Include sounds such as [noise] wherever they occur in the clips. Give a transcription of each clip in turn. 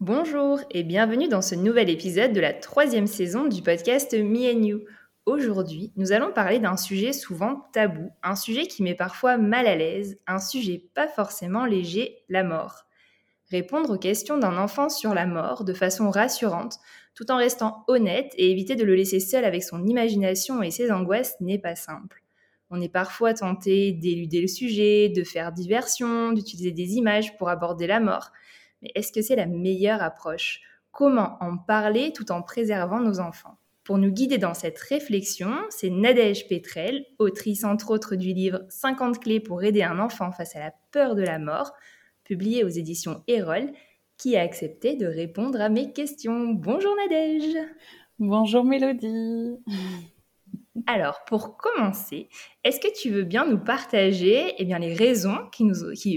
Bonjour et bienvenue dans ce nouvel épisode de la troisième saison du podcast Me and You. Aujourd'hui, nous allons parler d'un sujet souvent tabou, un sujet qui met parfois mal à l'aise, un sujet pas forcément léger, la mort. Répondre aux questions d'un enfant sur la mort de façon rassurante, tout en restant honnête et éviter de le laisser seul avec son imagination et ses angoisses n'est pas simple. On est parfois tenté d'éluder le sujet, de faire diversion, d'utiliser des images pour aborder la mort, est-ce que c'est la meilleure approche? Comment en parler tout en préservant nos enfants? Pour nous guider dans cette réflexion, c'est Nadège Petrel, autrice entre autres du livre 50 clés pour aider un enfant face à la peur de la mort, publié aux éditions Erol, qui a accepté de répondre à mes questions. Bonjour Nadège. Bonjour Mélodie alors, pour commencer, est-ce que tu veux bien nous partager eh les raisons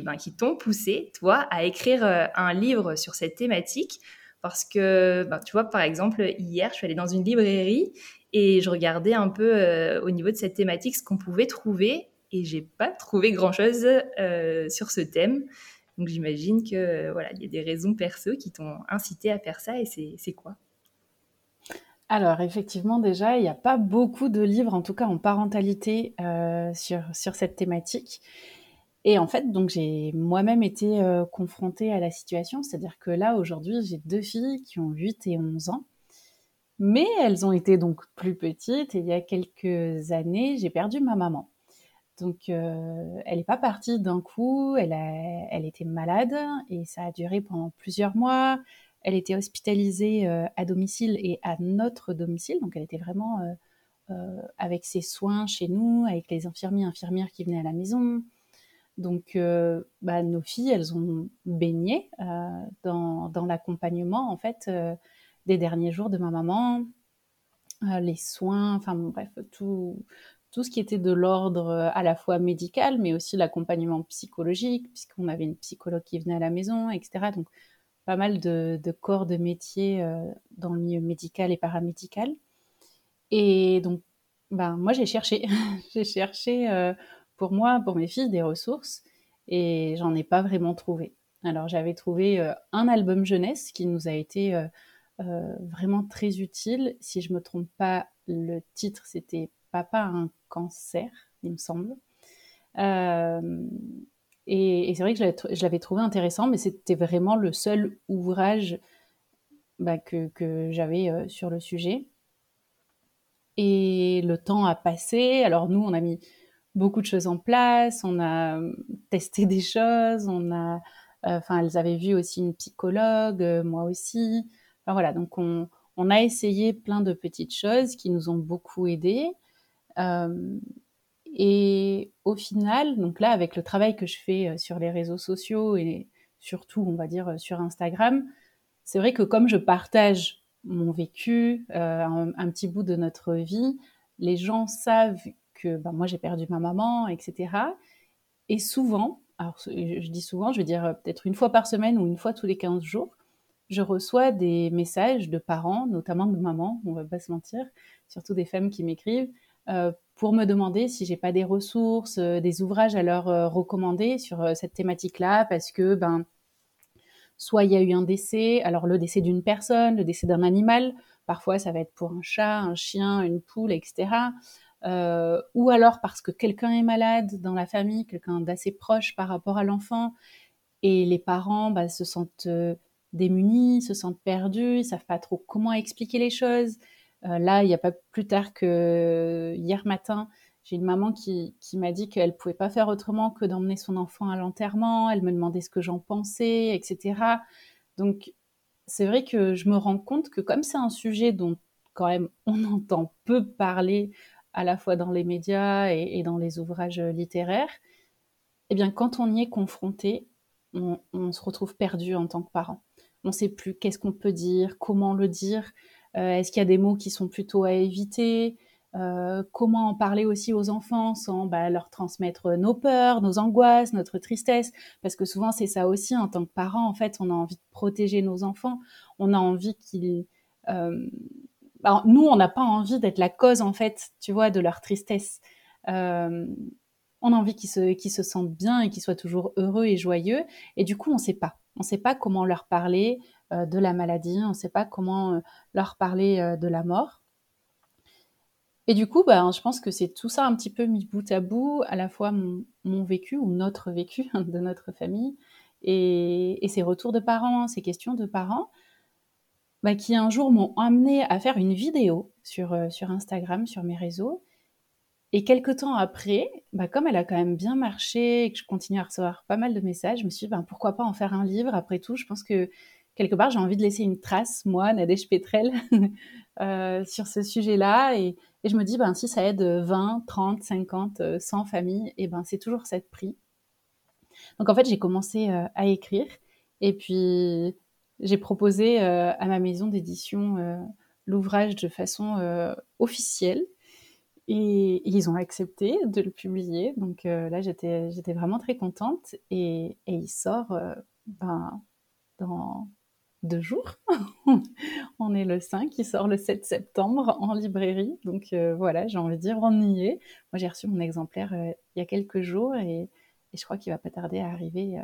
ben, qui t'ont poussé, toi, à écrire euh, un livre sur cette thématique? Parce que, ben, tu vois, par exemple, hier, je suis allée dans une librairie et je regardais un peu euh, au niveau de cette thématique ce qu'on pouvait trouver et j'ai pas trouvé grand-chose euh, sur ce thème. Donc j'imagine que voilà, il y a des raisons perso qui t'ont incité à faire ça et c'est quoi? Alors effectivement déjà, il n'y a pas beaucoup de livres, en tout cas en parentalité, euh, sur, sur cette thématique. Et en fait, donc j'ai moi-même été euh, confrontée à la situation, c'est-à-dire que là aujourd'hui, j'ai deux filles qui ont 8 et 11 ans, mais elles ont été donc plus petites et il y a quelques années, j'ai perdu ma maman. Donc euh, elle n'est pas partie d'un coup, elle, elle était malade et ça a duré pendant plusieurs mois. Elle était hospitalisée euh, à domicile et à notre domicile, donc elle était vraiment euh, euh, avec ses soins chez nous, avec les infirmiers infirmières qui venaient à la maison. Donc, bah, nos filles, elles ont baigné dans, l'accompagnement, en fait, des derniers jours de ma maman, les soins, enfin bref, tout, tout ce qui était de l'ordre à la fois médical, mais aussi l'accompagnement psychologique, puisqu'on avait une psychologue qui venait à la maison, etc. Donc, pas mal de, corps de métier euh, dans le milieu médical et paramédical. Et donc, ben, moi, j'ai cherché. [laughs] j'ai cherché euh, pour moi, pour mes filles, des ressources et j'en ai pas vraiment trouvé. Alors, j'avais trouvé euh, un album jeunesse qui nous a été vraiment très utile. Si je me trompe pas, le titre, c'était Papa un cancer, il me semble. Et, c'est vrai que je l'avais trouvé intéressant, mais c'était vraiment le seul ouvrage bah, que, j'avais euh, sur le sujet. Et le temps a passé. Alors nous, on a mis beaucoup de choses en place, on a euh, testé des choses, euh, enfin, elles avaient vu aussi une psychologue, moi aussi. Enfin voilà, donc on, on, a essayé plein de petites choses qui nous ont beaucoup aidés. Et au final, donc là, avec le travail que je fais euh, sur les réseaux sociaux et surtout, on va dire, euh, sur Instagram, c'est vrai que comme je partage mon vécu, euh, un, petit bout de notre vie, les gens savent que ben, moi j'ai perdu ma maman, etc. Et souvent, alors je dis souvent, je veux dire peut-être une fois par semaine ou une fois tous les 15 jours, je reçois des messages de parents, notamment de mamans, on va pas se mentir, surtout des femmes qui m'écrivent, pour me demander si j'ai pas des ressources, des ouvrages à leur recommander sur cette thématique-là, parce que ben soit il y a eu un décès, alors le décès d'une personne, le décès d'un animal, parfois ça va être pour un chat, un chien, une poule, etc. Euh, ou alors parce que quelqu'un est malade dans la famille, quelqu'un d'assez proche par rapport à l'enfant, et les parents bah, se sentent euh, démunis, se sentent perdus, ils savent pas trop comment expliquer les choses. Euh, là, il n'y a pas plus tard que hier matin, j'ai une maman qui, m'a dit qu'elle pouvait pas faire autrement que d'emmener son enfant à l'enterrement. Elle me demandait ce que j'en pensais, etc. Donc, c'est vrai que je me rends compte que comme c'est un sujet dont quand même on [laughs] entend peu parler à la fois dans les médias et, dans les ouvrages littéraires, eh bien, quand on y est confronté, on, se retrouve perdu en tant que parent. On ne sait plus qu'est-ce qu'on peut dire, comment le dire, euh, est-ce qu'il y a des mots qui sont plutôt à éviter, euh, comment en parler aussi aux enfants sans bah, leur transmettre nos peurs, nos angoisses, notre tristesse, parce que souvent c'est ça aussi en tant que parent, en fait, on a envie de protéger nos enfants, on a envie qu'ils euh, nous, on n'a pas envie d'être la cause, en fait, tu vois, de leur tristesse. Euh, on a envie qu'ils se, sentent bien et qu'ils soient toujours heureux et joyeux. Et du coup, on ne sait pas. On ne sait pas comment leur parler euh, de la maladie, on ne sait pas comment euh, leur parler de la mort. Et du coup, ben, je pense que c'est tout ça un petit peu mis bout à bout, à la fois mon, vécu ou notre [laughs] vécu de notre famille et, ces retours de parents, ces questions de parents. Bah, qui un jour m'ont amené à faire une vidéo sur, euh, sur Instagram, sur mes réseaux. Et quelques temps après, bah, comme elle a quand même bien marché et que je continue à recevoir pas mal de messages, je me suis dit, ben, pourquoi pas en faire un livre? Après tout, je pense que quelque part, j'ai envie de laisser une trace, moi, Nadège Petrel, [laughs] euh, sur ce sujet-là. Et, je me dis, ben, si ça aide 20, 30, 50, 100 familles, et ben, c'est toujours cette prix. Donc en fait, j'ai commencé euh, à écrire. Et puis, j'ai proposé euh, à ma maison d'édition l'ouvrage de façon officielle. Et, ils ont accepté de le publier. Donc là, j'étais, j'étais vraiment très contente. Et, et il sort ben, dans deux jours. [laughs] on est le 5, il sort le 7 septembre en librairie. Donc voilà, j'ai envie de dire, on y est. Moi, j'ai reçu mon exemplaire il y a quelques jours et, je crois qu'il va pas tarder à arriver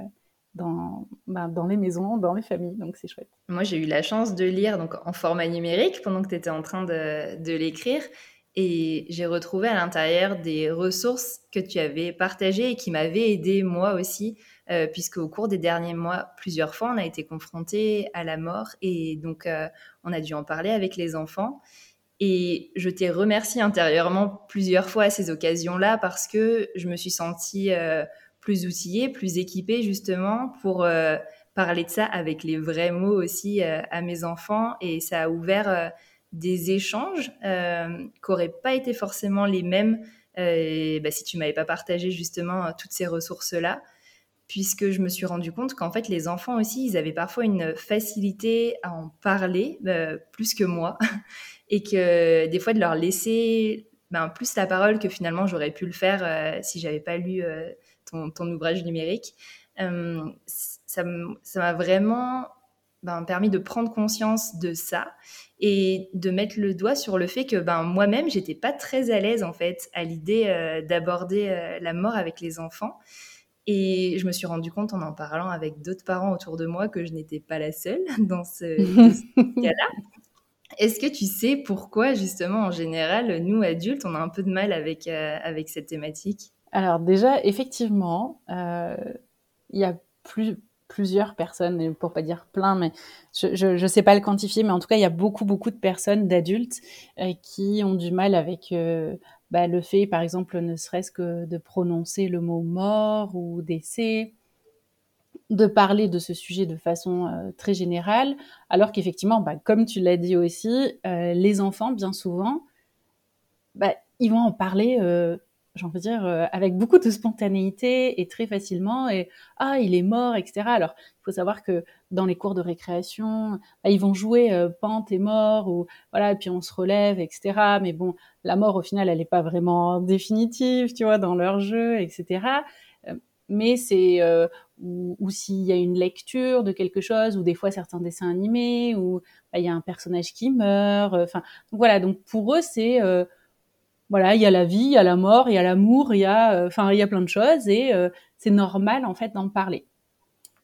dans, ben, dans les maisons, dans les familles, donc c'est chouette. Moi, j'ai eu la chance de lire donc, en format numérique pendant que tu étais en train de, de l'écrire. Et j'ai retrouvé à l'intérieur des ressources que tu avais partagées et qui m'avaient aidé moi aussi, euh, puisque au cours des derniers mois, plusieurs fois, on a été confrontés à la mort et donc euh, on a dû en parler avec les enfants. Et je t'ai remercié intérieurement plusieurs fois à ces occasions-là parce que je me suis sentie euh, plus outillé, plus équipé justement pour parler de ça avec les vrais mots aussi à mes enfants. Et ça a ouvert des échanges qui n'auraient pas été forcément les mêmes bah, si tu m'avais pas partagé justement toutes ces ressources-là. Puisque je me suis rendu compte qu'en fait, les enfants aussi, ils avaient parfois une facilité à en parler, plus que moi. [laughs] Et que des fois, de leur laisser ben, plus la parole que finalement j'aurais pu le faire si j'avais pas lu ton, ouvrage numérique, euh, ça m'a vraiment ben, permis de prendre conscience de ça et de mettre le doigt sur le fait que ben, moi-même, j'étais pas très à l'aise en fait à l'idée euh, d'aborder euh, la mort avec les enfants. Et je me suis rendu compte en en parlant avec d'autres parents autour de moi que je n'étais pas la seule [laughs] [laughs] dans ce, cas-là. Est-ce que tu sais pourquoi justement en général, nous adultes, on a un peu de mal avec, avec cette thématique? Alors déjà, effectivement, euh, il y a plusieurs personnes, pour pas dire plein, mais je ne sais pas le quantifier, mais en tout cas, il y a beaucoup, beaucoup de personnes, d'adultes, euh, qui ont du mal avec euh, bah, le fait, par exemple, ne serait-ce que de prononcer le mot mort ou décès, de parler de ce sujet de façon très générale, alors qu'effectivement, bah, comme tu l'as dit aussi, les enfants, bien souvent, bah, ils vont en parler j'ai envie de dire, euh, avec beaucoup de spontanéité et très facilement. Et ah, il est mort, etc. Alors, il faut savoir que dans les cours de récréation, bah, ils vont jouer euh, pente et mort, ou voilà, et puis on se relève, etc. Mais bon, la mort, au final, elle n'est pas vraiment définitive, tu vois, dans leur jeu, etc. Euh, mais c'est ou, ou s'il y a une lecture de quelque chose, ou des fois certains dessins animés, ou bah, il y a un personnage qui meurt. Enfin, voilà. Donc pour eux, c'est voilà, il y a la vie, il y a la mort, il y a l'amour, il y a, enfin, il y a plein de choses et c'est normal en fait d'en parler.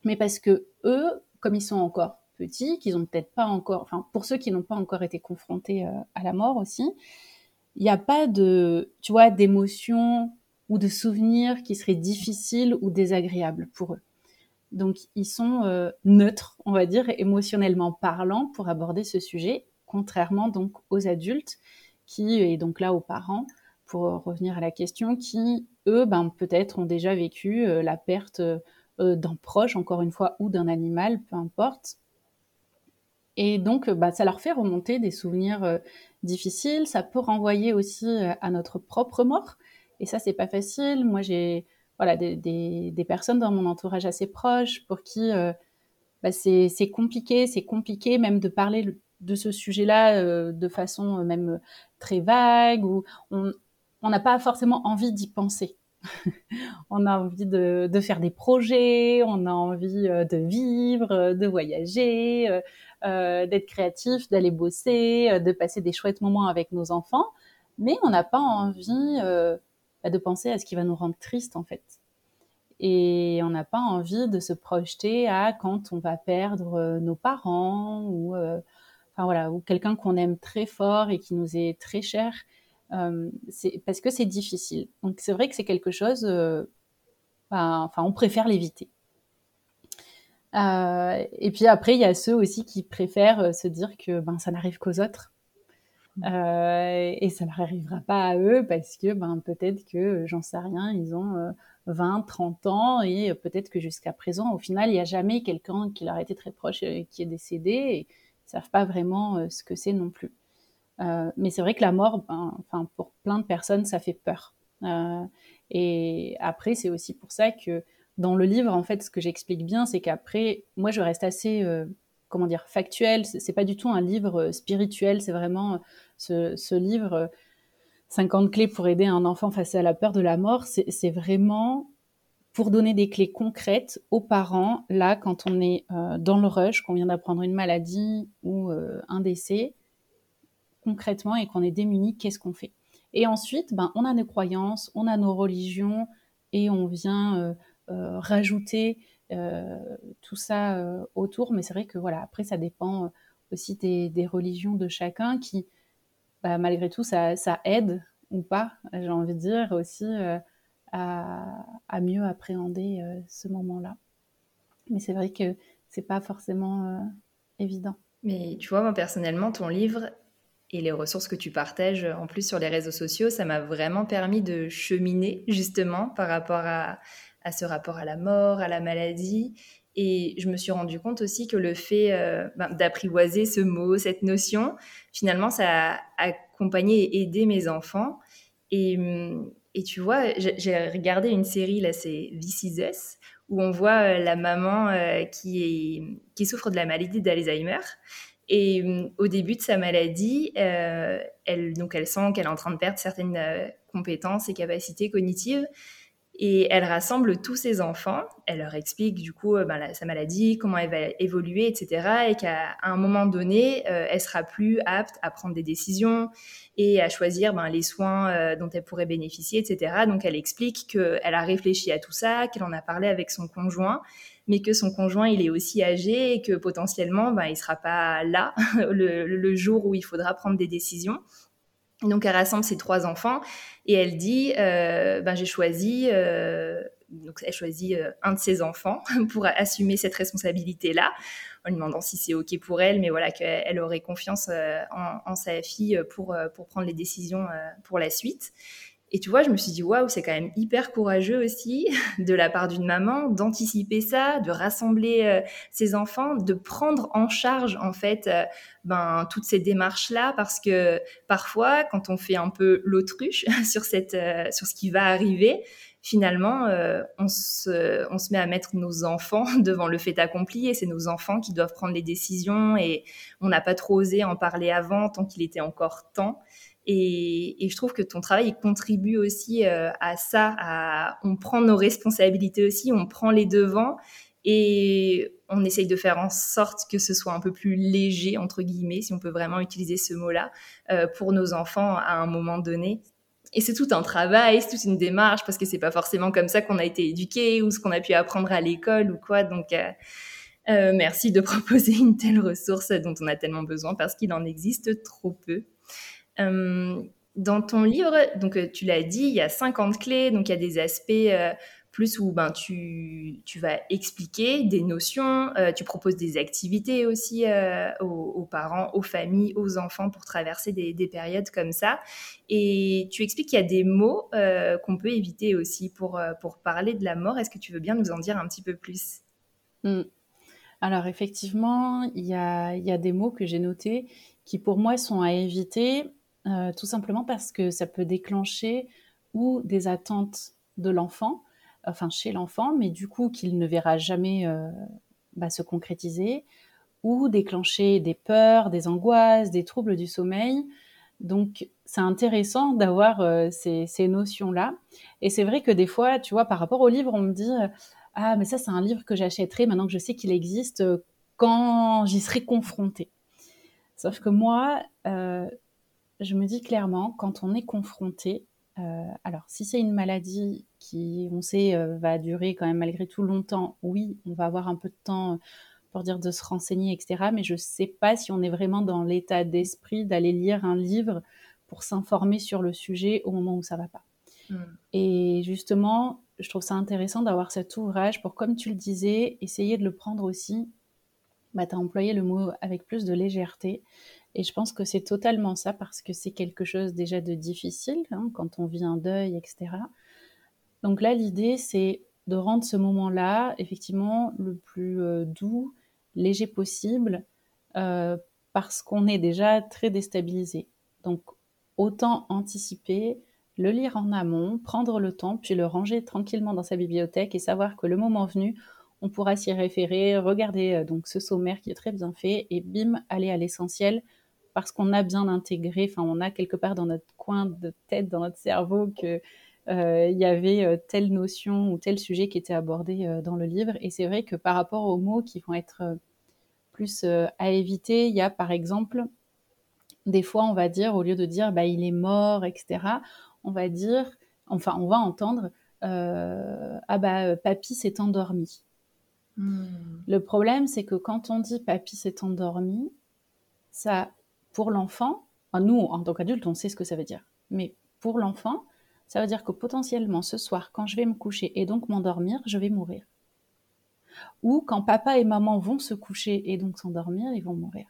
Mais parce que eux, comme ils sont encore petits, qu'ils ont peut-être pas encore, enfin, pour ceux qui n'ont pas encore été confrontés à la mort aussi, il n'y a pas de, tu vois, d'émotions ou de souvenirs qui seraient difficiles ou désagréables pour eux. Donc, ils sont euh, neutres, on va dire, émotionnellement parlant pour aborder ce sujet, contrairement donc aux adultes qui, et donc là aux parents, pour revenir à la question, qui, eux, ben, peut-être ont déjà vécu euh, la perte euh, d'un proche, encore une fois, ou d'un animal, peu importe. Et donc, bah, ça leur fait remonter des souvenirs difficiles. Ça peut renvoyer aussi à notre propre mort. Et ça, c'est pas facile. Moi, j'ai voilà, des, des, personnes dans mon entourage assez proche pour qui euh, bah, c'est compliqué, c'est compliqué même de parler de ce sujet-là euh, de façon euh, même très vague, ou on n'a pas forcément envie d'y penser. [laughs] on a envie de, de, faire des projets, on a envie de vivre, de voyager, d'être créatif, d'aller bosser, de passer des chouettes moments avec nos enfants, mais on n'a pas envie bah, de penser à ce qui va nous rendre triste en fait. Et on n'a pas envie de se projeter à quand on va perdre euh, nos parents ou, euh, enfin voilà, ou quelqu'un qu'on aime très fort et qui nous est très cher. Euh, c'est parce que c'est difficile. Donc c'est vrai que c'est quelque chose. Bah, enfin, on préfère l'éviter. et puis après, il y a ceux aussi qui préfèrent se dire que ben ça n'arrive qu'aux autres euh, et ça leur arrivera pas à eux parce que ben, peut-être que, j'en sais rien, ils ont 20, euh, 30 ans et peut-être que jusqu'à présent, au final, il n'y a jamais quelqu'un qui leur a été très proche et qui est décédé et savent pas vraiment euh, ce que c'est non plus. mais c'est vrai que la mort, ben, pour plein de personnes, ça fait peur. et après, c'est aussi pour ça que dans le livre, en fait, ce que j'explique bien, c'est qu'après, moi, je reste assez comment dire, factuel. C'est pas du tout un livre euh, spirituel. C'est vraiment euh, ce, livre 50 euh, clés pour aider un enfant face à la peur de la mort. C'est vraiment pour donner des clés concrètes aux parents, là, quand on est dans le rush, qu'on vient d'apprendre une maladie ou un décès, concrètement, et qu'on est démuni, qu'est-ce qu'on fait? Et ensuite, ben, on a nos croyances, on a nos religions, et on vient rajouter euh, tout ça euh, autour. Mais c'est vrai que voilà, après, ça dépend euh, aussi des, religions de chacun qui, bah, malgré tout, ça, aide ou pas, j'ai envie de dire, aussi à, mieux appréhender ce moment-là. Mais c'est vrai que c'est pas forcément évident. Mais tu vois, moi personnellement, ton livre et les ressources que tu partages en plus sur les réseaux sociaux, ça m'a vraiment permis de cheminer justement par rapport à, ce rapport à la mort, à la maladie. Et je me suis rendu compte aussi que le fait euh, ben, d'apprivoiser ce mot, cette notion, finalement, ça a accompagné et aidé mes enfants. Et, hum, et tu vois, j'ai regardé une série, là, c'est This Is Us, où on voit euh, la maman euh, qui, qui souffre de la maladie d'Alzheimer. Et hum, au début de sa maladie, elle, donc elle sent qu'elle est en train de perdre certaines compétences et capacités cognitives. Et elle rassemble tous ses enfants, elle leur explique du coup euh, ben, sa maladie, comment elle va évoluer, etc. Et qu'à un moment donné, euh, elle sera plus apte à prendre des décisions et à choisir ben, les soins euh, dont elle pourrait bénéficier, etc. Donc elle explique qu'elle a réfléchi à tout ça, qu'elle en a parlé avec son conjoint, mais que son conjoint il est aussi âgé et que potentiellement ben, il sera pas là [laughs] le jour où il faudra prendre des décisions donc elle rassemble ses trois enfants et elle dit euh, ben j'ai choisi euh, donc elle choisit euh, un de ses enfants [laughs] pour assumer cette responsabilité là en lui demandant si c'est ok pour elle mais voilà qu'elle aurait confiance en, en, sa fille pour pour prendre les décisions pour la suite et tu vois, je me suis dit, waouh, c'est quand même hyper courageux aussi [laughs] de la part d'une maman d'anticiper ça, de rassembler euh, ses enfants, de prendre en charge en fait euh, ben, toutes ces démarches-là, parce que parfois, quand on fait un peu l'autruche [laughs] sur, cette, euh, sur ce qui va arriver, finalement, on, se, on se met à mettre nos enfants [laughs] devant le fait accompli. Et c'est nos enfants qui doivent prendre les décisions. Et on n'a pas trop osé en parler avant tant qu'il était encore temps. Et, je trouve que ton travail contribue aussi euh, à ça, on prend nos responsabilités aussi, on prend les devants et on essaye de faire en sorte que ce soit un peu plus léger, entre guillemets, si on peut vraiment utiliser ce mot-là, euh, pour nos enfants à un moment donné. et c'est tout un travail, c'est toute une démarche parce que c'est pas forcément comme ça qu'on a été éduqué ou ce qu'on a pu apprendre à l'école ou quoi. Donc, euh, merci de [laughs] proposer une telle ressource dont on a tellement besoin parce qu'il en existe trop peu. Euh, dans ton livre, donc tu l'as dit, il y a 50 clés, donc il y a des aspects plus où ben, tu, tu vas expliquer des notions, euh, tu proposes des activités aussi euh, aux, parents, aux familles, aux enfants pour traverser des, des périodes comme ça. Et tu expliques qu'il y a des mots euh, qu'on peut éviter aussi pour, pour parler de la mort. Est-ce que tu veux bien nous en dire un petit peu plus? Mmh. Alors effectivement, il y a, y a, des mots que j'ai notés qui pour moi sont à éviter, tout simplement parce que ça peut déclencher ou des attentes de l'enfant, enfin chez l'enfant, mais du coup qu'il ne verra jamais euh, bah, se concrétiser, ou déclencher des peurs, des angoisses, des troubles du sommeil. Donc c'est intéressant d'avoir euh, ces, notions-là. Et c'est vrai que des fois, tu vois, par rapport au livre, on me dit euh, ah mais ça c'est un livre que j'achèterai maintenant que je sais qu'il existe quand j'y serai confrontée. Sauf que moi, je me dis clairement, quand on est confronté, euh, alors, si c'est une maladie qui, on sait, euh, va durer quand même malgré tout longtemps, oui, on va avoir un peu de temps pour dire de se renseigner, etc. Mais je ne sais pas si on est vraiment dans l'état d'esprit d'aller lire un livre pour s'informer sur le sujet au moment où ça va pas. Hmm. Et justement, je trouve ça intéressant d'avoir cet ouvrage pour, comme tu le disais, essayer de le prendre aussi. Bah, tu as employé le mot avec plus de légèreté. Et je pense que c'est totalement ça parce que c'est quelque chose déjà de difficile hein, quand on vit un deuil, etc. Donc là, l'idée, c'est de rendre ce moment-là, effectivement, le plus euh, doux, léger possible, euh, parce qu'on est déjà très déstabilisé. Donc, autant anticiper, le lire en amont, prendre le temps, puis le ranger tranquillement dans sa bibliothèque et savoir que le moment venu, on pourra s'y référer, regarder euh, donc ce sommaire qui est très bien fait et bim, aller à l'essentiel parce qu'on a bien intégré, enfin on a quelque part dans notre coin de tête, dans notre cerveau que euh, y avait euh, telle notion ou tel sujet qui était abordé euh, dans le livre. Et c'est vrai que par rapport aux mots qui vont être plus à éviter, il y a par exemple des fois on va dire au lieu de dire bah il est mort, etc. On va dire, enfin on va entendre ah bah papy s'est endormi. Hmm. Le problème c'est que quand on dit papy s'est endormi, ça pour l'enfant, nous, en tant qu'adultes, on sait ce que ça veut dire. Mais pour l'enfant, ça veut dire que potentiellement, ce soir, quand je vais me coucher et donc m'endormir, je vais mourir. Ou quand papa et maman vont se coucher et donc s'endormir, ils vont mourir.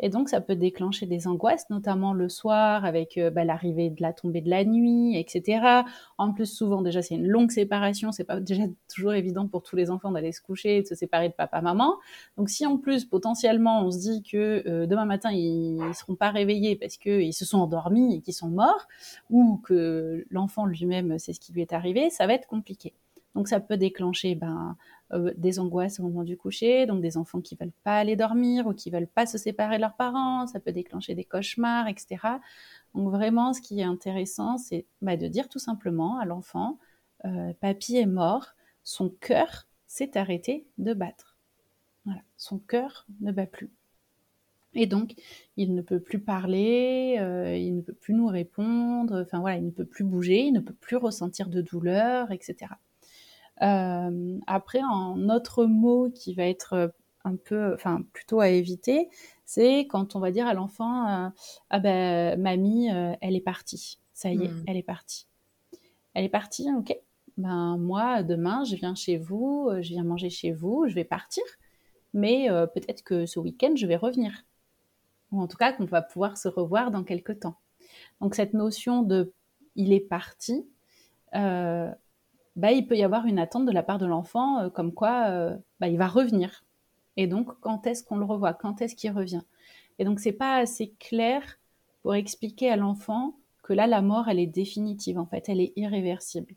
Et donc, ça peut déclencher des angoisses, notamment le soir avec euh, bah, l'arrivée de la tombée de la nuit, etc. En plus, souvent, déjà, c'est une longue séparation. C'est pas [laughs] déjà toujours évident pour tous les enfants d'aller se coucher et de se séparer de papa-maman. Donc, si en plus, potentiellement, on se dit que euh, demain matin, ils, ne seront pas réveillés parce qu'ils se sont endormis et qu'ils sont morts, ou que l'enfant lui-même, c'est ce qui lui est arrivé, ça va être compliqué. Donc, ça peut déclencher ben, euh, des angoisses au moment du coucher, donc des enfants qui veulent pas aller dormir ou qui veulent pas se séparer de leurs parents, ça peut déclencher des cauchemars, etc. Donc vraiment, ce qui est intéressant, c'est bah, de dire tout simplement à l'enfant, euh, papy est mort, son cœur s'est arrêté de battre. Voilà, son cœur ne bat plus. Et donc, il ne peut plus parler, euh, il ne peut plus nous répondre, enfin voilà, il ne peut plus bouger, il ne peut plus ressentir de douleur, etc. Euh, après, un autre mot qui va être euh, un peu, enfin plutôt à éviter, c'est quand on va dire à l'enfant euh, ah ben mamie elle est partie, ça y est, hmm. elle est partie, elle est partie, ok. Ben moi demain je viens chez vous, je viens manger chez vous, je vais partir, mais peut-être que ce week-end je vais revenir, ou en tout cas qu'on va pouvoir se revoir dans quelques temps. Donc cette notion de il est parti, euh, bah, il peut y avoir une attente de la part de l'enfant, euh, comme quoi euh, bah, il va revenir. Et donc, quand est-ce qu'on le revoit? Quand est-ce qu'il revient? Et donc, c'est pas assez clair pour expliquer à l'enfant que là, la mort, elle est définitive, en fait, elle est irréversible.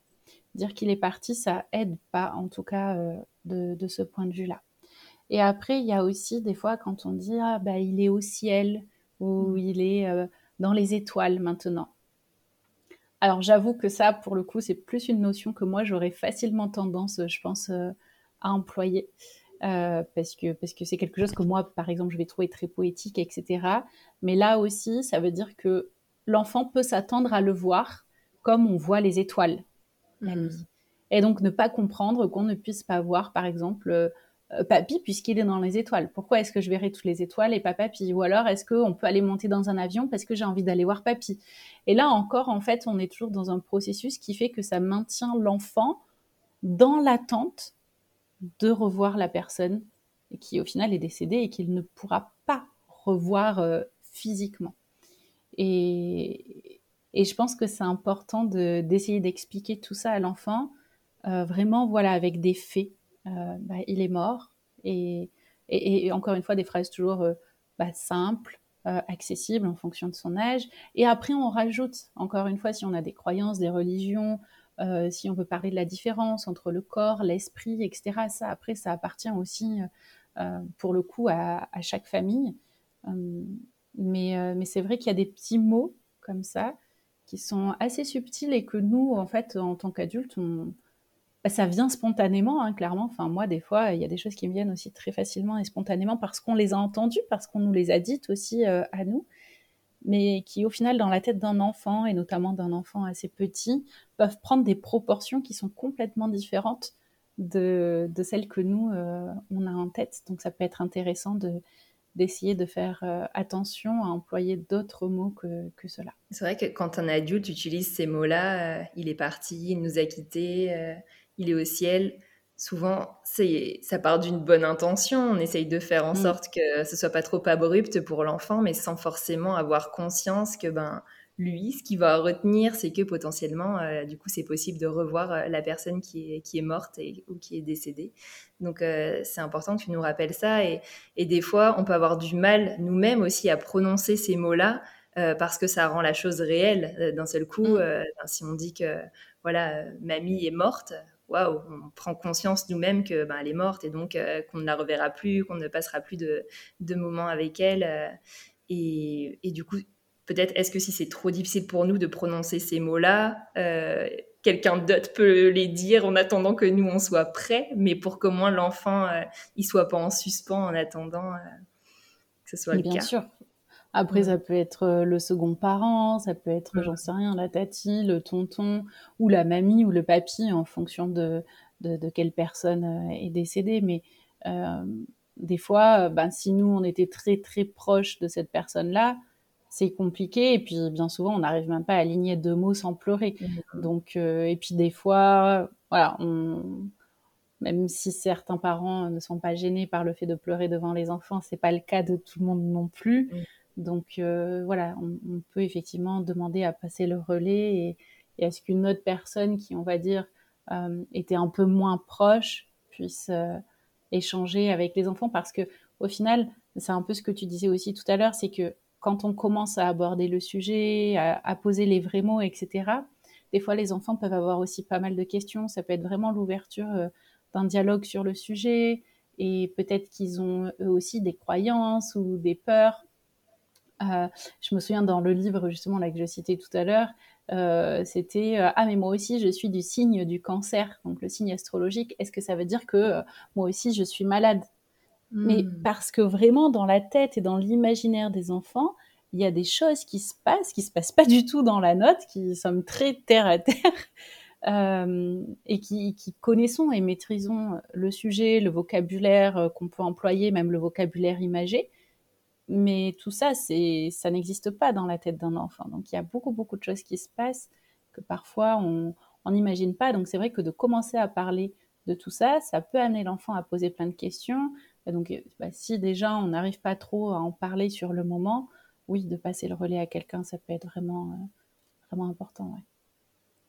Dire qu'il est parti, ça aide pas, en tout cas, euh, de, ce point de vue-là. Et après, il y a aussi des fois quand on dit ah bah il est au ciel ou mmh. il est dans les étoiles maintenant. Alors j'avoue que ça, pour le coup, c'est plus une notion que moi j'aurais facilement tendance, je pense, euh, à employer. Euh, parce que parce que c'est quelque chose que moi, par exemple, je vais trouver très poétique, etc. Mais là aussi, ça veut dire que l'enfant peut s'attendre à le voir, comme on voit les étoiles la Mhm. nuit. Et donc ne pas comprendre qu'on ne puisse pas voir, par exemple, euh, papy puisqu'il est dans les étoiles. Pourquoi est-ce que je verrai toutes les étoiles et pas papy? Ou alors est-ce qu'on peut aller monter dans un avion parce que j'ai envie d'aller voir papy? Et là encore, en fait, on est toujours dans un processus qui fait que ça maintient l'enfant dans l'attente de revoir la personne qui au final est décédée et qu'il ne pourra pas revoir euh, physiquement. Et, je pense que c'est important de- d'essayer d'expliquer tout ça à l'enfant, euh, vraiment, voilà, avec des faits. Euh, bah, il est mort. Et, encore une fois, des phrases toujours euh, bah, simples, euh, accessibles en fonction de son âge. Et après, on rajoute, encore une fois, si on a des croyances, des religions, si on veut parler de la différence entre le corps, l'esprit, etc. Ça, après, ça appartient aussi, pour le coup, à, chaque famille. Mais mais c'est vrai qu'il y a des petits mots comme ça qui sont assez subtils et que nous, en fait, en tant qu'adultes, on... bah, ça vient spontanément, hein, clairement. Enfin, moi, des fois, il y a des choses qui me viennent aussi très facilement et spontanément parce qu'on les a entendues, parce qu'on nous les a dites aussi euh, à nous, mais qui, au final, dans la tête d'un enfant, et notamment d'un enfant assez petit, peuvent prendre des proportions qui sont complètement différentes de, celles que nous, euh, on a en tête. Donc, ça peut être intéressant de d'essayer de faire euh, attention à employer d'autres mots que, que cela. C'est vrai que quand un adulte utilise ces mots-là, euh, il est parti, il nous a quittés, il est au ciel. Souvent, c'est, ça part d'une bonne intention. On essaye de faire en Mm. sorte que ce soit pas trop abrupt pour l'enfant, mais sans forcément avoir conscience que ben lui, ce qu'il va retenir, c'est que potentiellement, euh, du coup, c'est possible de revoir euh, la personne qui est, qui est morte et, ou qui est décédée. Donc, euh, c'est important que tu nous rappelles ça. Et, et des fois, on peut avoir du mal nous-mêmes aussi à prononcer ces mots-là parce que ça rend la chose réelle d'un seul coup. Mm. Euh, si on dit que voilà, mamie est morte, waouh, on prend conscience nous-mêmes que ben, elle est morte et donc euh, qu'on ne la reverra plus, qu'on ne passera plus de, de moments avec elle. euh, et, et, du coup, peut-être est-ce que si c'est trop difficile pour nous de prononcer ces mots-là, euh, quelqu'un d'autre peut les dire en attendant que nous on soit prêts, mais pour qu'au moins l'enfant il soit pas en suspens en attendant que ce soit Mais le bien cas. sûr. Après, Mm. ça peut être euh, le second parent, ça peut être, Mm. j'en sais rien, la tati, le tonton, ou la mamie, ou le papy, en fonction de, de, de quelle personne euh, est décédée. Mais euh, des fois, euh, ben, si nous, on était très, très proche de cette personne-là, c'est compliqué. Et puis, bien souvent, on n'arrive même pas à aligner deux mots sans pleurer. Mm. Donc, euh, et puis, des fois, voilà, on, même si certains parents ne sont pas gênés par le fait de pleurer devant les enfants, c'est pas le cas de tout le monde non plus. Donc euh, voilà, on, peut effectivement demander à passer le relais et, et à ce qu'une autre personne qui, on va dire, euh, était un peu moins proche puisse euh, échanger avec les enfants parce que au final, c'est un peu ce que tu disais aussi tout à l'heure, c'est que quand on commence à aborder le sujet, à, à, poser les vrais mots, etc., des fois les enfants peuvent avoir aussi pas mal de questions. Ça peut être vraiment l'ouverture euh, d'un dialogue sur le sujet et peut-être qu'ils ont eux aussi des croyances ou des peurs. Euh, je me souviens dans le livre justement là que je citais tout à l'heure, euh, c'était euh, ah mais moi aussi je suis du signe du cancer, donc le signe astrologique. Est-ce que ça veut dire que moi aussi je suis malade? Mmh. Mais parce que vraiment dans la tête et dans l'imaginaire des enfants, il y a des choses qui se passent, qui se passent pas du tout dans la note, qui sommes très terre à terre. [laughs] Et qui, qui, connaissons et maîtrisons le sujet, le vocabulaire qu'on peut employer, même le vocabulaire imagé. Mais tout ça, c'est, ça n'existe pas dans la tête d'un enfant. Donc il y a beaucoup, beaucoup de choses qui se passent que parfois on n'imagine pas. Donc c'est vrai que de commencer à parler de tout ça, ça peut amener l'enfant à poser plein de questions. Et donc bah, si déjà on n'arrive pas trop à en parler sur le moment, oui, de passer le relais à quelqu'un, ça peut être vraiment, euh, vraiment important. Ouais.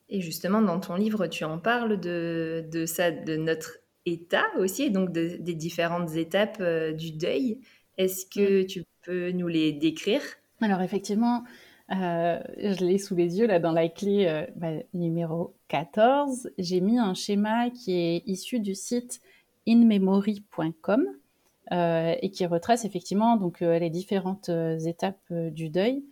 Et justement, dans ton livre, tu en parles de, de ça, de notre état aussi, et donc de, des différentes étapes euh, du deuil. Est-ce que tu peux nous les décrire? Alors effectivement, euh, je l'ai sous les yeux là dans la clé euh, bah, numéro 14. J'ai mis un schéma qui est issu du site inmemory.com euh, et qui retrace effectivement donc les différentes étapes du deuil.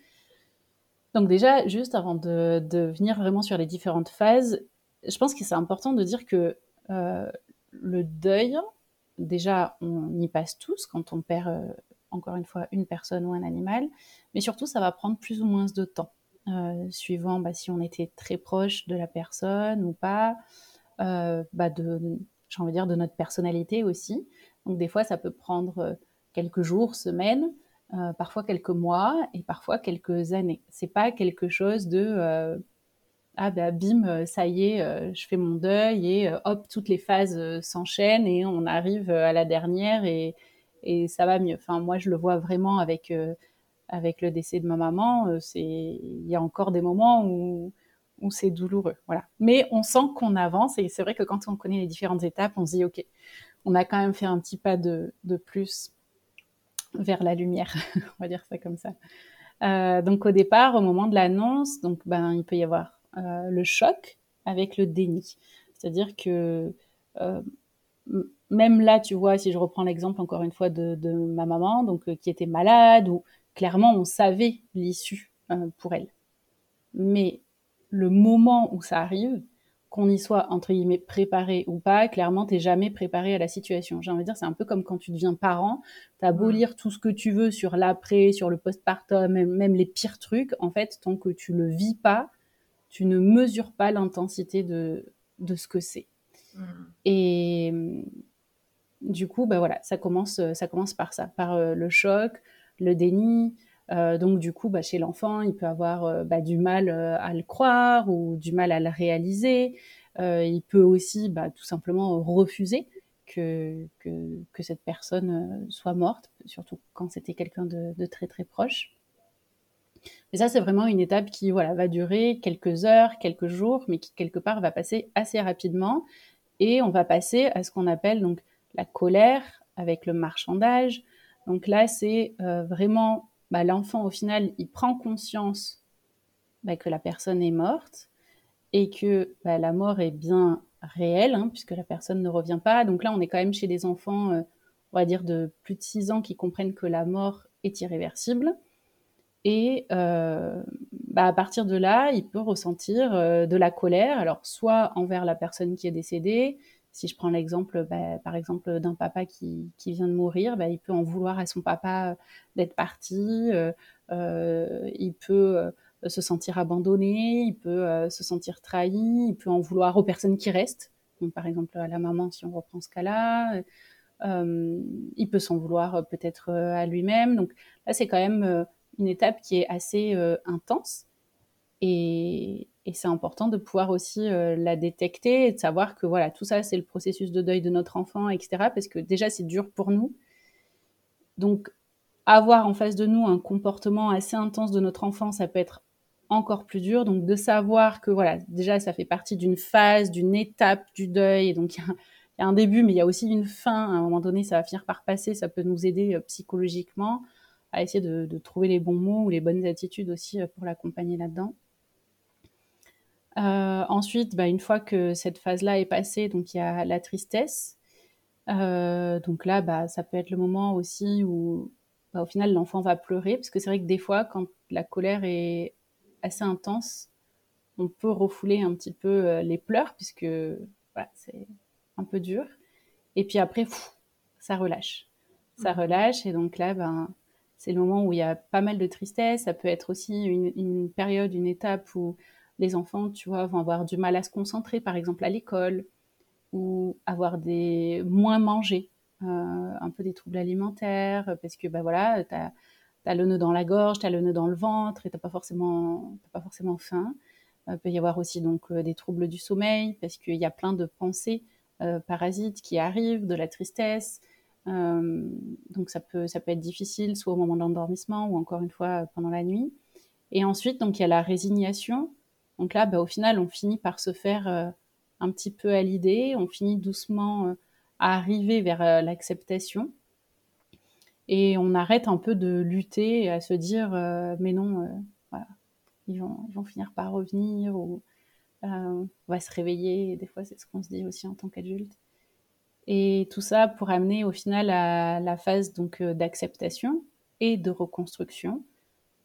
Donc déjà, juste avant de, de, venir vraiment sur les différentes phases, je pense que c'est important de dire que le deuil, déjà, on y passe tous quand on perd, encore une fois, une personne ou un animal, mais surtout, ça va prendre plus ou moins de temps. suivant bah, si on était très proche de la personne ou pas, bah, de, j'ai envie de dire, de notre personnalité aussi. Donc des fois, ça peut prendre quelques jours, semaines, parfois quelques mois et parfois quelques années. C'est pas quelque chose de ah bah bim, ça y est, je fais mon deuil et hop, toutes les phases s'enchaînent et on arrive à la dernière et, et ça va mieux. Enfin, moi, je le vois vraiment avec, avec le décès de ma maman. c'est, il y a encore des moments où, où c'est douloureux. Voilà. Mais on sent qu'on avance et c'est vrai que quand on connaît les différentes étapes, on se dit, OK, on a quand même fait un petit pas de, de plus vers la lumière, [laughs] on va dire ça comme ça. Euh, donc au départ, au moment de l'annonce, donc ben il peut y avoir euh, le choc avec le déni. C'est-à-dire que euh, même là, tu vois, si je reprends l'exemple encore une fois de, ma maman, donc qui était malade, ou clairement on savait l'issue pour elle. Mais le moment où ça arrive, qu'on y soit entre guillemets préparé ou pas, clairement, t'es jamais préparé à la situation. J'ai envie de dire, c'est un peu comme quand tu deviens parent, t'as beau lire tout ce que tu veux sur l'après, sur le postpartum, même, même les pires trucs, en fait, tant que tu le vis pas, tu ne mesures pas l'intensité de, de ce que c'est. Mm. Et du coup, bah voilà, ça commence, ça commence par ça, par euh, le choc, le déni. Euh, donc du coup, bah, chez l'enfant, il peut avoir euh, bah, du mal à le croire ou du mal à le réaliser. il peut aussi bah, tout simplement refuser que, que, que cette personne soit morte, surtout quand c'était quelqu'un de, de, très très proche. Mais ça, c'est vraiment une étape qui voilà, va durer quelques heures, quelques jours, mais qui quelque part va passer assez rapidement. Et on va passer à ce qu'on appelle donc la colère avec le marchandage. Donc là, c'est euh, vraiment bah, l'enfant, au final, il prend conscience bah, que la personne est morte et que bah, la mort est bien réelle, hein, puisque la personne ne revient pas. Donc là, on est quand même chez des enfants, euh, on va dire, de plus de 6 ans qui comprennent que la mort est irréversible. Et euh, bah, à partir de là, il peut ressentir euh, de la colère, alors soit envers la personne qui est décédée, si je prends l'exemple, bah, par exemple, d'un papa qui, qui, vient de mourir, bah, il peut en vouloir à son papa d'être parti, euh, euh il peut euh, se sentir abandonné, il peut se sentir trahi, il peut en vouloir aux personnes qui restent, donc par exemple à la maman si on reprend ce cas-là, il peut s'en vouloir peut-être à lui-même. Donc là, c'est quand même une étape qui est assez euh, intense. Et, c'est important de pouvoir aussi euh, la détecter et de savoir que voilà, tout ça, c'est le processus de deuil de notre enfant, etc. Parce que déjà, c'est dur pour nous. Donc, avoir en face de nous un comportement assez intense de notre enfant, ça peut être encore plus dur. Donc, de savoir que voilà, déjà, ça fait partie d'une phase, d'une étape du deuil. Donc, il y, a un début, mais il y a aussi une fin. À un moment donné, ça va finir par passer. Ça peut nous aider euh, psychologiquement à essayer de, trouver les bons mots ou les bonnes attitudes aussi euh, pour l'accompagner là-dedans. Euh, ensuite, bah, une fois que cette phase-là est passée, donc il y a la tristesse. Euh, donc là, bah, ça peut être le moment aussi où, bah, au final, l'enfant va pleurer, parce que c'est vrai que des fois, quand la colère est assez intense, on peut refouler un petit peu les pleurs, puisque c'est un peu dur. Et puis après, ça relâche. Ça mmh. relâche, et donc là, ben, c'est le moment où il y a pas mal de tristesse. Ça peut être aussi une, période, une étape où les enfants, tu vois, vont avoir du mal à se concentrer, par exemple à l'école, ou avoir des moins manger, euh, un peu des troubles alimentaires, parce que bah voilà, tu as, le nœud dans la gorge, tu as le nœud dans le ventre et tu pas pas forcément faim. Il peut y avoir aussi donc euh, des troubles du sommeil, parce qu'il y a plein de pensées euh, parasites qui arrivent, de la tristesse, euh, donc ça peut, ça peut être difficile, soit au moment de l'endormissement ou encore une fois pendant la nuit. Et ensuite, donc il y a la résignation. Donc là, bah, au final, on finit par se faire euh, un petit peu à l'idée, on finit doucement euh, à arriver vers l'acceptation. Et on arrête un peu de lutter à se dire, mais non, voilà, ils vont, ils vont finir par revenir ou on va se réveiller. Des fois, c'est ce qu'on se dit aussi en tant qu'adulte. Et tout ça pour amener au final à la phase donc euh, d'acceptation et de reconstruction.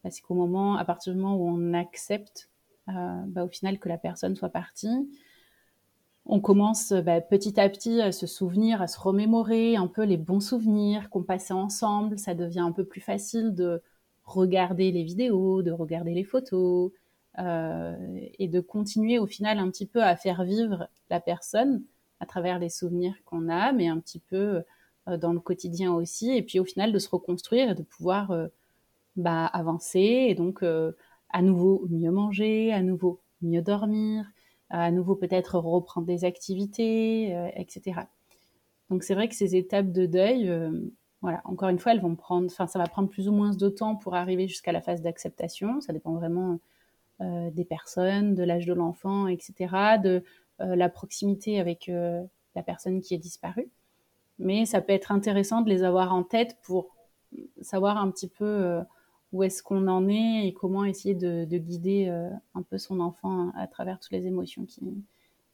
Parce qu'au moment, à partir du moment où on accepte, euh, bah, au final que la personne soit partie, on commence bah, petit à petit à se souvenir, à se remémorer un peu les bons souvenirs qu'on passait ensemble. Ça devient un peu plus facile de regarder les vidéos, de regarder les photos, et de continuer au final un petit peu à faire vivre la personne à travers les souvenirs qu'on a, mais un petit peu dans le quotidien aussi, et puis au final de se reconstruire et de pouvoir bah, avancer, et donc à nouveau mieux manger, à nouveau mieux dormir, à nouveau peut-être reprendre des activités, etc. Donc c'est vrai que ces étapes de deuil, euh, voilà, encore une fois, elles vont prendre, enfin ça va prendre plus ou moins de temps pour arriver jusqu'à la phase d'acceptation. Ça dépend vraiment euh, des personnes, de l'âge de l'enfant, etc., euh, la proximité avec la personne qui est disparue. Mais ça peut être intéressant de les avoir en tête pour savoir un petit peu où est-ce qu'on en est et comment essayer de, de guider un peu son enfant à travers toutes les émotions qui,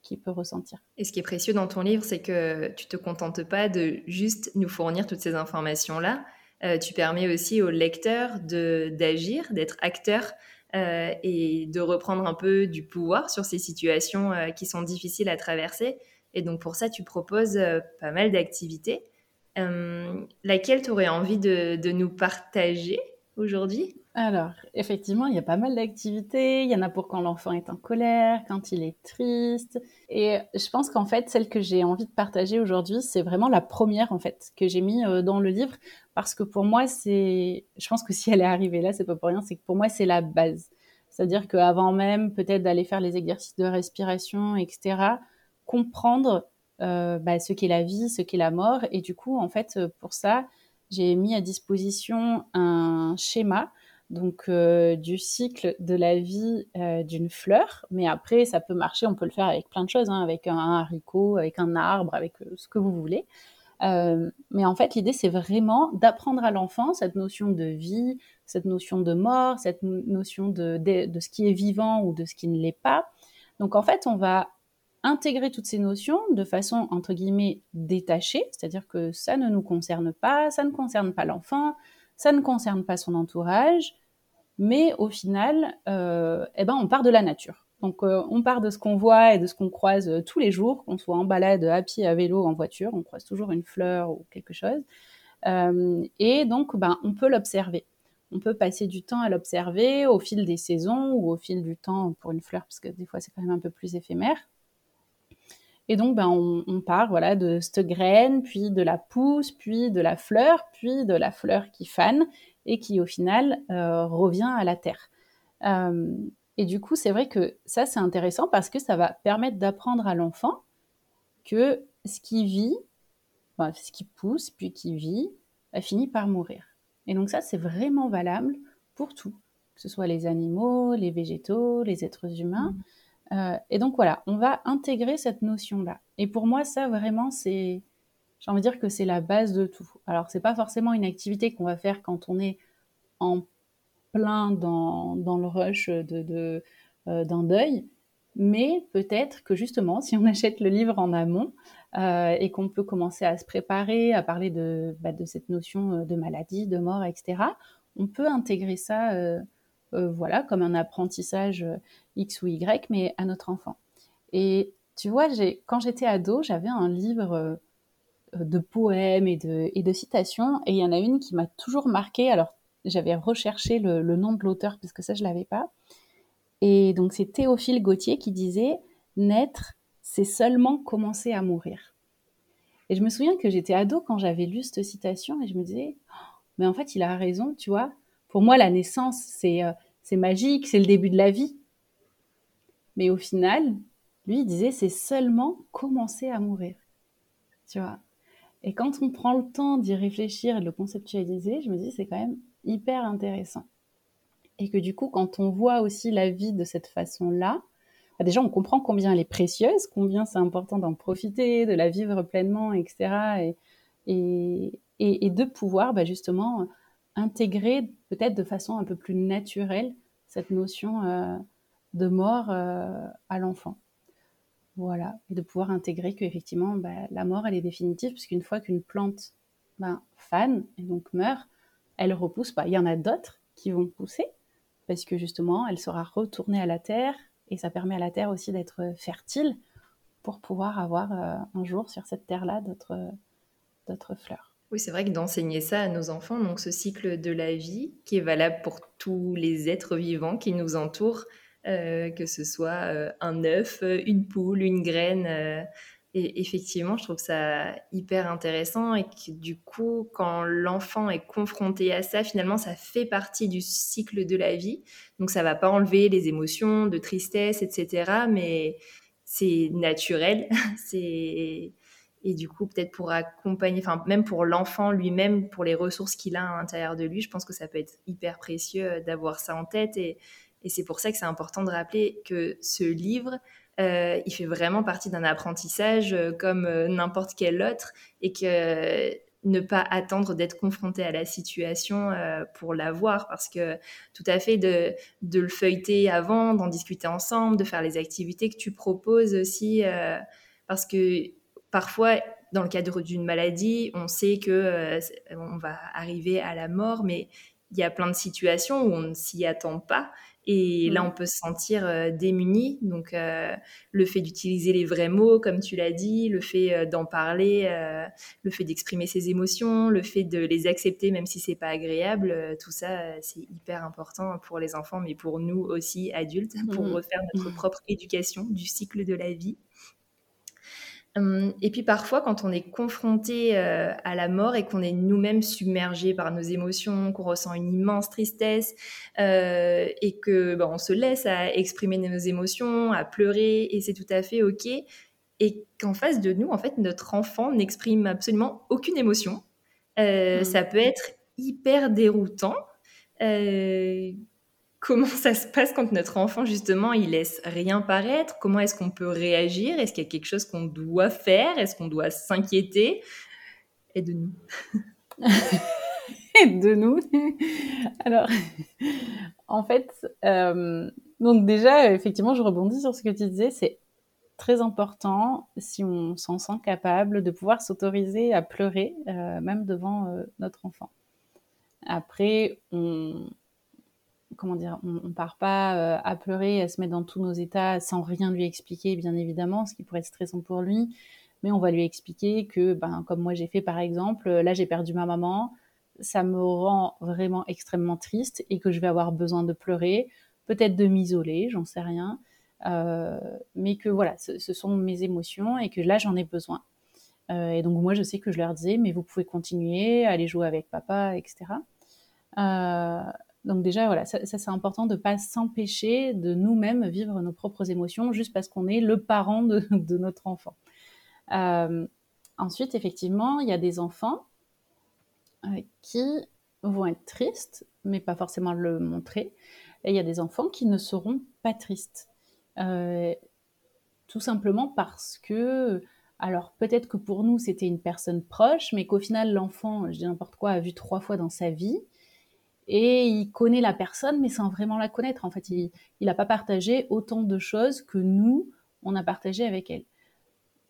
qui peut ressentir. Et ce qui est précieux dans ton livre, c'est que tu te contentes pas de juste nous fournir toutes ces informations-là. Euh, tu permets aussi au lecteur d'agir, d'être acteur euh, et de reprendre un peu du pouvoir sur ces situations euh, qui sont difficiles à traverser. Et donc pour ça, tu proposes pas mal d'activités. laquelle tu aurais envie de, de nous partager? Aujourd'hui alors, effectivement, il y a pas mal d'activités. Il y en a pour quand l'enfant est en colère, quand il est triste. Et je pense qu'en fait, celle que j'ai envie de partager aujourd'hui, c'est vraiment la première, en fait, que j'ai mis euh, dans le livre. Parce que pour moi, c'est, je pense que si elle est arrivée là, c'est pas pour rien, c'est que pour moi, c'est la base. C'est-à-dire qu'avant même, peut-être d'aller faire les exercices de respiration, etc., comprendre euh, bah, ce qu'est la vie, ce qu'est la mort. Et du coup, en fait, pour ça, j'ai mis à disposition un schéma donc euh, du cycle de la vie euh, d'une fleur. Mais après, ça peut marcher, on peut le faire avec plein de choses, hein, avec un, haricot, avec un arbre, avec euh, ce que vous voulez. mais en fait, l'idée, c'est vraiment d'apprendre à l'enfant cette notion de vie, cette notion de mort, cette notion de, de, ce qui est vivant ou de ce qui ne l'est pas. Donc en fait, on va intégrer toutes ces notions de façon, entre guillemets, détachée, c'est-à-dire que ça ne nous concerne pas, ça ne concerne pas l'enfant, ça ne concerne pas son entourage, mais au final, euh, eh ben, on part de la nature. Donc, euh, on part de ce qu'on voit et de ce qu'on croise euh, tous les jours, qu'on soit en balade, à pied, à vélo, en voiture, on croise toujours une fleur ou quelque chose. et donc, ben, on peut l'observer. On peut passer du temps à l'observer au fil des saisons ou au fil du temps pour une fleur, parce que des fois, c'est quand même un peu plus éphémère. Et donc, ben, on, part voilà, de cette graine, puis de la pousse, puis de la fleur, puis de la fleur qui fane, et qui au final euh, revient à la terre. Euh, et du coup, c'est vrai que ça, c'est intéressant parce que ça va permettre d'apprendre à l'enfant que ce qui vit, ce qui pousse, puis qui vit, a fini par mourir. Et donc ça, c'est vraiment valable pour tout, que ce soit les animaux, les végétaux, les êtres humains. Mmh. Euh, et donc voilà, on va intégrer cette notion-là. Et pour moi, ça vraiment, c'est j'ai envie de dire que c'est la base de tout. Alors, c'est pas forcément une activité qu'on va faire quand on est en plein dans, le rush de, euh, d'un deuil, mais peut-être que justement, si on [laughs] achète le livre en amont euh, et qu'on peut commencer à se préparer, à parler de, bah, de cette notion de maladie, de mort, etc., on peut intégrer ça, voilà, comme un apprentissage X ou Y, mais à notre enfant. Et tu vois, quand j'étais ado, j'avais un livre de poèmes et de, et de citations. Et il y en a une qui m'a toujours marqué. Alors, j'avais recherché le, nom de l'auteur parce que ça, je l'avais pas. Et donc, c'est Théophile Gautier qui disait Naître, c'est seulement commencer à mourir. Et je me souviens que j'étais ado quand j'avais lu cette citation et je me disais oh, Mais en fait, il a raison, tu vois. Pour moi, la naissance, c'est euh, c'est magique, c'est le début de la vie. Mais au final, lui, il disait C'est seulement commencer à mourir. Tu vois et quand on prend le temps d'y réfléchir et de le conceptualiser, je me dis c'est quand même hyper intéressant. Et que du coup, quand on voit aussi la vie de cette façon-là, bah, déjà on comprend combien elle est précieuse, combien c'est important d'en profiter, de la vivre pleinement, etc. Et, et, de pouvoir bah, justement intégrer peut-être de façon un peu plus naturelle cette notion euh, de mort euh, à l'enfant. Voilà, et de pouvoir intégrer qu'effectivement, bah, la mort, elle est définitive, puisqu'une fois qu'une plante ben, fane et donc meurt, elle repousse pas. Il y en a d'autres qui vont pousser, parce que justement, elle sera retournée à la terre, et ça permet à la terre aussi d'être fertile pour pouvoir avoir euh, un jour sur cette terre-là d'autres fleurs. Oui, c'est vrai que d'enseigner ça à nos enfants, donc ce cycle de la vie qui est valable pour tous les êtres vivants qui nous entourent, que ce soit un œuf, une poule, une graine. Et effectivement, je trouve ça hyper intéressant et du coup, quand l'enfant est confronté à ça, finalement, ça fait partie du cycle de la vie. Donc, ça va pas enlever les émotions de tristesse, etc. Mais c'est naturel. [laughs] c'est et du coup, peut-être pour accompagner, enfin, même pour l'enfant lui-même, pour les ressources qu'il a à l'intérieur de lui, je pense que ça peut être hyper précieux d'avoir ça en tête. Et, et c'est pour ça que c'est important de rappeler que ce livre, euh, il fait vraiment partie d'un apprentissage euh, comme euh, n'importe quel autre et que ne pas attendre d'être confronté à la situation pour l'avoir parce que tout à fait de, de le feuilleter avant, d'en discuter ensemble, de faire les activités que tu proposes aussi parce que parfois dans le cadre d'une maladie, on sait que on va arriver à la mort mais il y a plein de situations où on ne s'y attend pas et là, mm. on peut se sentir euh, démuni. Donc, euh, le fait d'utiliser les vrais mots, comme tu l'as dit, le fait euh, d'en parler, le fait d'exprimer ses émotions, le fait de les accepter, même si c'est pas agréable, tout ça, c'est hyper important pour les enfants, mais pour nous aussi, adultes, pour mm. refaire notre mm. propre éducation du cycle de la vie. Hum, et puis parfois, quand on est confronté euh, à la mort et qu'on est nous-mêmes submergé par nos émotions, qu'on ressent une immense tristesse euh, et que ben, on se laisse à exprimer nos émotions, à pleurer, et c'est tout à fait ok. Et qu'en face de nous, en fait, notre enfant n'exprime absolument aucune émotion. Euh, mmh. Ça peut être hyper déroutant comment ça se passe quand notre enfant, justement, il laisse rien paraître? Comment est-ce qu'on peut réagir? Est-ce qu'il y a quelque chose qu'on doit faire? Est-ce qu'on doit s'inquiéter? Aide-nous. [laughs] Aide-nous. Alors, en fait, euh, donc déjà, effectivement, je rebondis sur ce que tu disais, c'est très important, si on s'en sent capable, de pouvoir s'autoriser à pleurer, euh, même devant euh, notre enfant. Après, on, comment dire, on, ne part pas euh, à pleurer, à se mettre dans tous nos états sans rien lui expliquer, bien évidemment, ce qui pourrait être stressant pour lui. Mais on va lui expliquer que, ben, comme moi j'ai fait par exemple, euh, là j'ai perdu ma maman, ça me rend vraiment extrêmement triste et que je vais avoir besoin de pleurer, peut-être de m'isoler, j'en sais rien. Euh, mais que voilà, ce, sont mes émotions et que là j'en ai besoin. et donc moi je sais que je leur disais, mais vous pouvez continuer, aller jouer avec papa, etc. Donc déjà, voilà, ça, c'est important de ne pas s'empêcher de nous-mêmes vivre nos propres émotions juste parce qu'on est le parent [laughs] de, notre enfant. Euh, ensuite, effectivement, il y a des enfants euh, qui vont être tristes, mais pas forcément le montrer. Et il y a des enfants qui ne seront pas tristes. Euh, tout simplement parce que, alors peut-être que pour nous c'était une personne proche, mais qu'au final l'enfant, je dis n'importe quoi, a vu trois fois dans sa vie, et il connaît la personne, mais sans vraiment la connaître. En fait, il n'a pas partagé autant de choses que nous, on a partagé avec elle.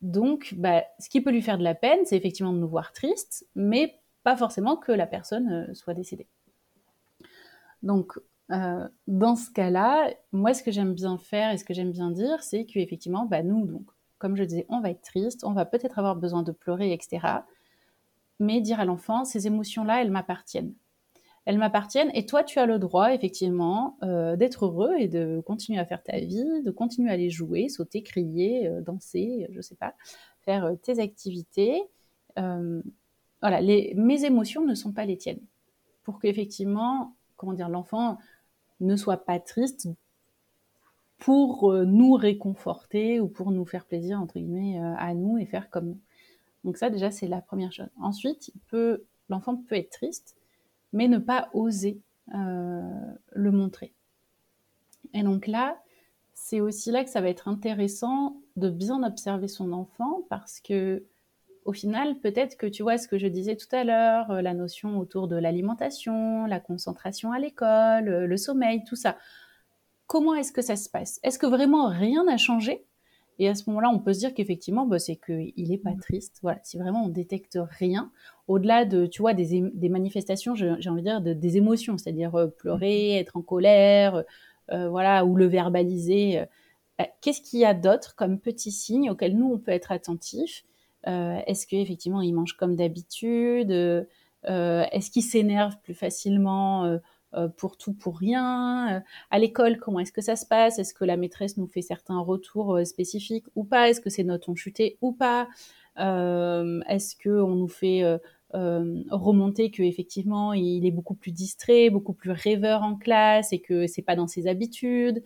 Donc, bah, ce qui peut lui faire de la peine, c'est effectivement de nous voir tristes, mais pas forcément que la personne euh, soit décédée. Donc, euh, dans ce cas-là, moi, ce que j'aime bien faire et ce que j'aime bien dire, c'est qu'effectivement, bah, nous, donc, comme je disais, on va être triste, on va peut-être avoir besoin de pleurer, etc. Mais dire à l'enfant, ces émotions-là, elles m'appartiennent elles m'appartiennent et toi tu as le droit effectivement euh, d'être heureux et de continuer à faire ta vie, de continuer à aller jouer, sauter, crier, euh, danser, je sais pas, faire euh, tes activités. voilà, mes émotions ne sont pas les tiennes. Pour qu'effectivement, comment dire, l'enfant ne soit pas triste pour nous réconforter ou pour nous faire plaisir entre guillemets à nous et faire comme nous. Donc ça déjà c'est la première chose. Ensuite, l'enfant peut être triste mais ne pas oser euh, le montrer. Et donc là, c'est aussi là que ça va être intéressant de bien observer son enfant parce que au final, peut-être que tu vois ce que je disais tout à l'heure, euh, la notion autour de l'alimentation, la concentration à l'école, euh, le sommeil, tout ça. Comment est-ce que ça se passe? Est-ce que vraiment rien n'a changé? Et à ce moment-là, on peut se dire qu'effectivement, bah, c'est qu'il n'est pas mmh. triste. Voilà, si vraiment on détecte rien, au-delà de, tu vois, des, des manifestations, j'ai envie de dire, de, des émotions, c'est-à-dire euh, pleurer, mmh. être en colère, euh, voilà, ou le verbaliser. Euh, bah, qu'est-ce qu'il y a d'autre comme petits signes auxquels nous, on peut être attentifs Est-ce qu'effectivement, il mange comme d'habitude? Est-ce qu'il s'énerve plus facilement? Pour tout, pour rien. à l'école, comment est-ce que ça se passe? Est-ce que la maîtresse nous fait certains retours spécifiques ou pas? Est-ce que ces notes ont chuté ou pas? Est-ce que on nous fait remonter que effectivement il est beaucoup plus distrait, beaucoup plus rêveur en classe et que c'est pas dans ses habitudes?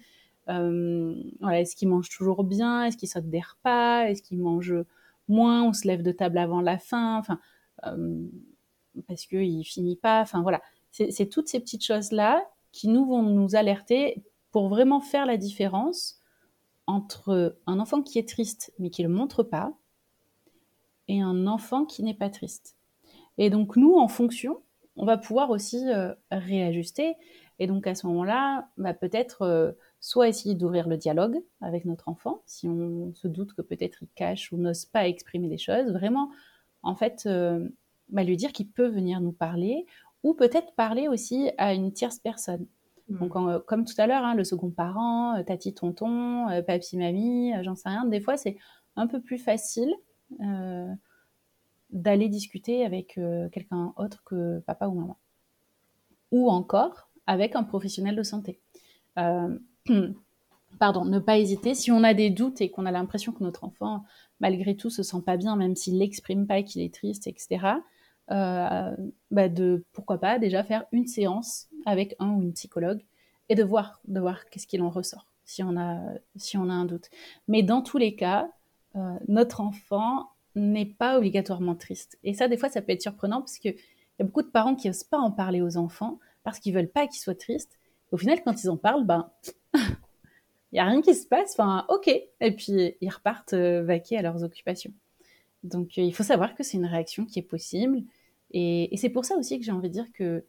Voilà, est-ce qu'il mange toujours bien? Est-ce qu'il saute des repas Est-ce qu'il mange moins? On se lève de table avant la fin? Enfin, parce qu'il finit pas? Enfin voilà, c'est toutes ces petites choses là qui nous vont nous alerter pour vraiment faire la différence entre un enfant qui est triste mais qui le montre pas et un enfant qui n'est pas triste. Et donc nous, en fonction, on va pouvoir aussi euh, réajuster. Et donc à ce moment-là, bah, peut-être euh, soit essayer d'ouvrir le dialogue avec notre enfant, si on se doute que peut-être il cache ou n'ose pas exprimer des choses, vraiment, en fait, euh, bah, lui dire qu'il peut venir nous parler, ou peut-être parler aussi à une tierce personne. Mmh. Donc, comme tout à l'heure, hein, le second parent, tati, tonton, papy, mamie, j'en sais rien. Des fois, c'est un peu plus facile d'aller discuter avec euh, quelqu'un autre que papa ou maman. Ou encore avec un professionnel de santé. Euh, [clears throat] pardon, ne pas hésiter. Si on a des doutes et qu'on a l'impression que notre enfant, malgré tout, se sent pas bien, même s'il n'exprime pas qu'il est triste, etc., euh, bah de pourquoi pas déjà faire une séance avec un ou une psychologue et de voir, de voir qu'est-ce qu'il en ressort si on a, si on a un doute. Mais dans tous les cas, notre enfant n'est pas obligatoirement triste. Et ça, des fois, ça peut être surprenant parce qu'il y a beaucoup de parents qui n'osent pas en parler aux enfants parce qu'ils veulent pas qu'ils soient tristes. Au final, quand ils en parlent, ben, [laughs] il n'y a rien qui se passe. Enfin, ok. Et puis, ils repartent euh, vaquer à leurs occupations. Donc, euh, il faut savoir que c'est une réaction qui est possible. Et, c'est pour ça aussi que j'ai envie de dire que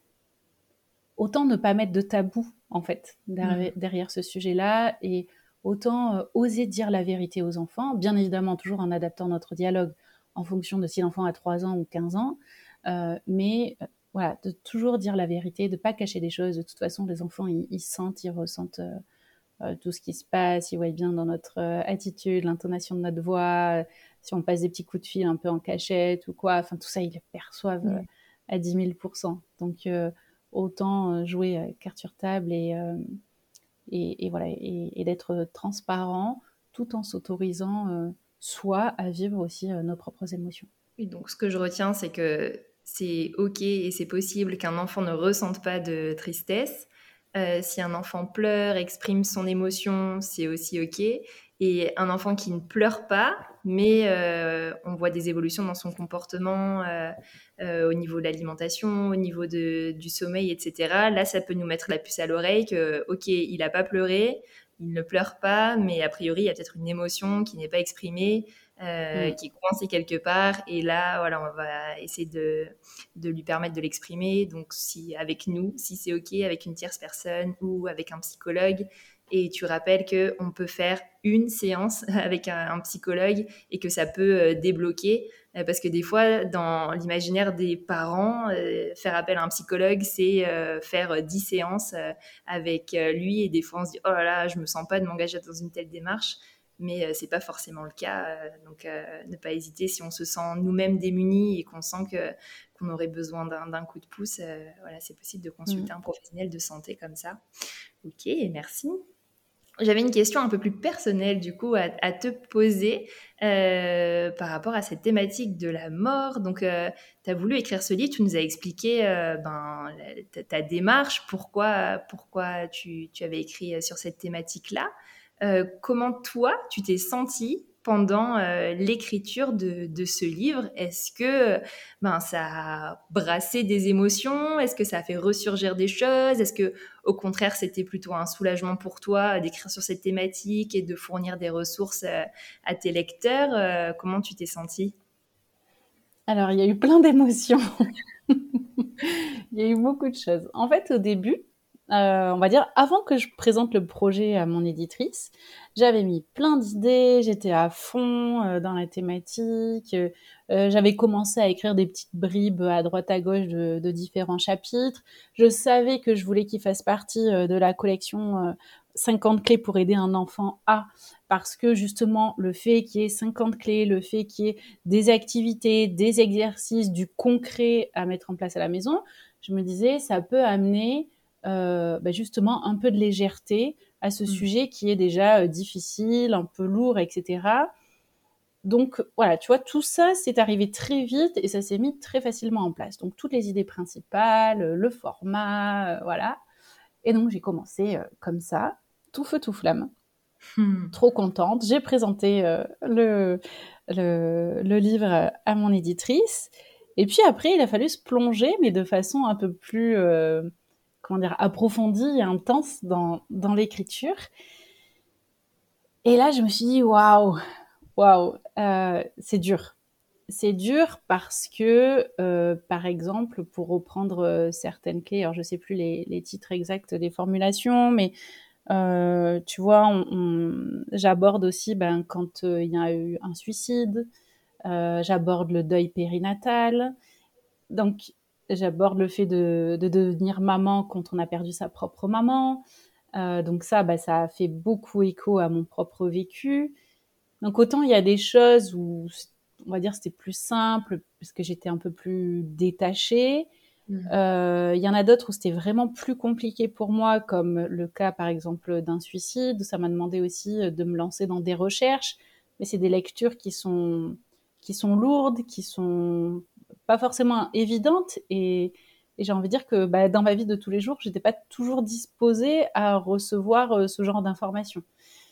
autant ne pas mettre de tabou, en fait, derrière, mmh. derrière ce sujet-là. Et autant euh, oser dire la vérité aux enfants, bien évidemment toujours en adaptant notre dialogue en fonction de si l'enfant a 3 ans ou 15 ans, euh, mais voilà, de toujours dire la vérité, de pas cacher des choses. De toute façon, les enfants, ils, sentent, ils ressentent tout ce qui se passe, ils voient bien dans notre attitude, l'intonation de notre voix, si on passe des petits coups de fil un peu en cachette ou quoi, enfin tout ça, ils le perçoivent à 10 000% Donc, autant jouer carte sur table et et, voilà, et, d'être transparent tout en s'autorisant euh, soi à vivre aussi euh, nos propres émotions. Oui, donc ce que je retiens, c'est que c'est ok et c'est possible qu'un enfant ne ressente pas de tristesse. Euh, si un enfant pleure, exprime son émotion, c'est aussi ok. Et un enfant qui ne pleure pas, mais euh, on voit des évolutions dans son comportement euh, euh, au niveau de l'alimentation, au niveau du sommeil, etc. Là, ça peut nous mettre la puce à l'oreille que, ok, il n'a pas pleuré, il ne pleure pas, mais a priori, il y a peut-être une émotion qui n'est pas exprimée, mm. qui est coincée quelque part. Et là, voilà, on va essayer de, de lui permettre de l'exprimer. Donc, si avec nous, si c'est OK, avec une tierce personne ou avec un psychologue, et tu rappelles qu'on peut faire une séance [laughs] avec un, psychologue et que ça peut euh, débloquer. Euh, parce que des fois, dans l'imaginaire des parents, euh, faire appel à un psychologue, c'est faire dix séances avec lui. Et des fois, on se dit, oh là là, je me sens pas de m'engager dans une telle démarche. Mais c'est pas forcément le cas. donc, ne pas hésiter si on se sent nous-mêmes démunis et qu'on sent que qu'on aurait besoin d'un coup de pouce. voilà, c'est possible de consulter mmh. un professionnel de santé comme ça. Ok, merci. J'avais une question un peu plus personnelle du coup à, te poser euh, par rapport à cette thématique de la mort. Donc, euh, tu as voulu écrire ce livre, tu nous as expliqué euh, ben, ta, démarche, pourquoi, pourquoi tu, tu avais écrit sur cette thématique-là. comment toi, tu t'es senti pendant euh, l'écriture de, ce livre? Est-ce que ben, ça a brassé des émotions? Est-ce que ça a fait ressurgir des choses? Est-ce que au contraire c'était plutôt un soulagement pour toi d'écrire sur cette thématique et de fournir des ressources euh, à tes lecteurs? Euh, Comment tu t'es sentie? Alors il y a eu plein d'émotions. [laughs] il y a eu beaucoup de choses. En fait au début, on va dire, avant que je présente le projet à mon éditrice, j'avais mis plein d'idées, j'étais à fond euh, dans la thématique. Euh, j'avais commencé à écrire des petites bribes à droite à gauche de, différents chapitres. Je savais que je voulais qu'il fasse partie euh, de la collection 50 clés pour aider un enfant à, parce que justement le fait qu'il y ait 50 clés, le fait qu'il y ait des activités, des exercices, du concret à mettre en place à la maison, je me disais ça peut amener bah, justement un peu de légèreté à ce mmh. sujet qui est déjà difficile, un peu lourd, etc. Donc voilà, tu vois, tout ça c'est arrivé très vite et ça s'est mis très facilement en place. Donc toutes les idées principales, le format, voilà. Et donc j'ai commencé comme ça, tout feu, tout flamme. Hmm. Trop contente. J'ai présenté le, le, livre à mon éditrice. Et puis après, il a fallu se plonger, mais de façon un peu plus, comment dire, approfondie et intense dans, dans l'écriture. Et là, je me suis dit, waouh, waouh, euh, c'est dur. C'est dur parce que, euh, par exemple, pour reprendre euh, certaines clés, alors je ne sais plus les, titres exacts des formulations, mais tu vois, j'aborde aussi ben, quand il y a eu un suicide, j'aborde le deuil périnatal, donc j'aborde le fait de, devenir maman quand on a perdu sa propre maman. donc ça, ben, ça a fait beaucoup écho à mon propre vécu. Donc autant il y a des choses où on va dire c'était plus simple parce que j'étais un peu plus détachée. Mmh. Euh, il y en a d'autres où c'était vraiment plus compliqué pour moi, comme le cas par exemple d'un suicide, où ça m'a demandé aussi de me lancer dans des recherches. Mais c'est des lectures qui sont qui sont lourdes, qui sont pas forcément évidentes et, et j'ai envie de dire que bah, dans ma vie de tous les jours, j'étais pas toujours disposée à recevoir euh, ce genre d'informations.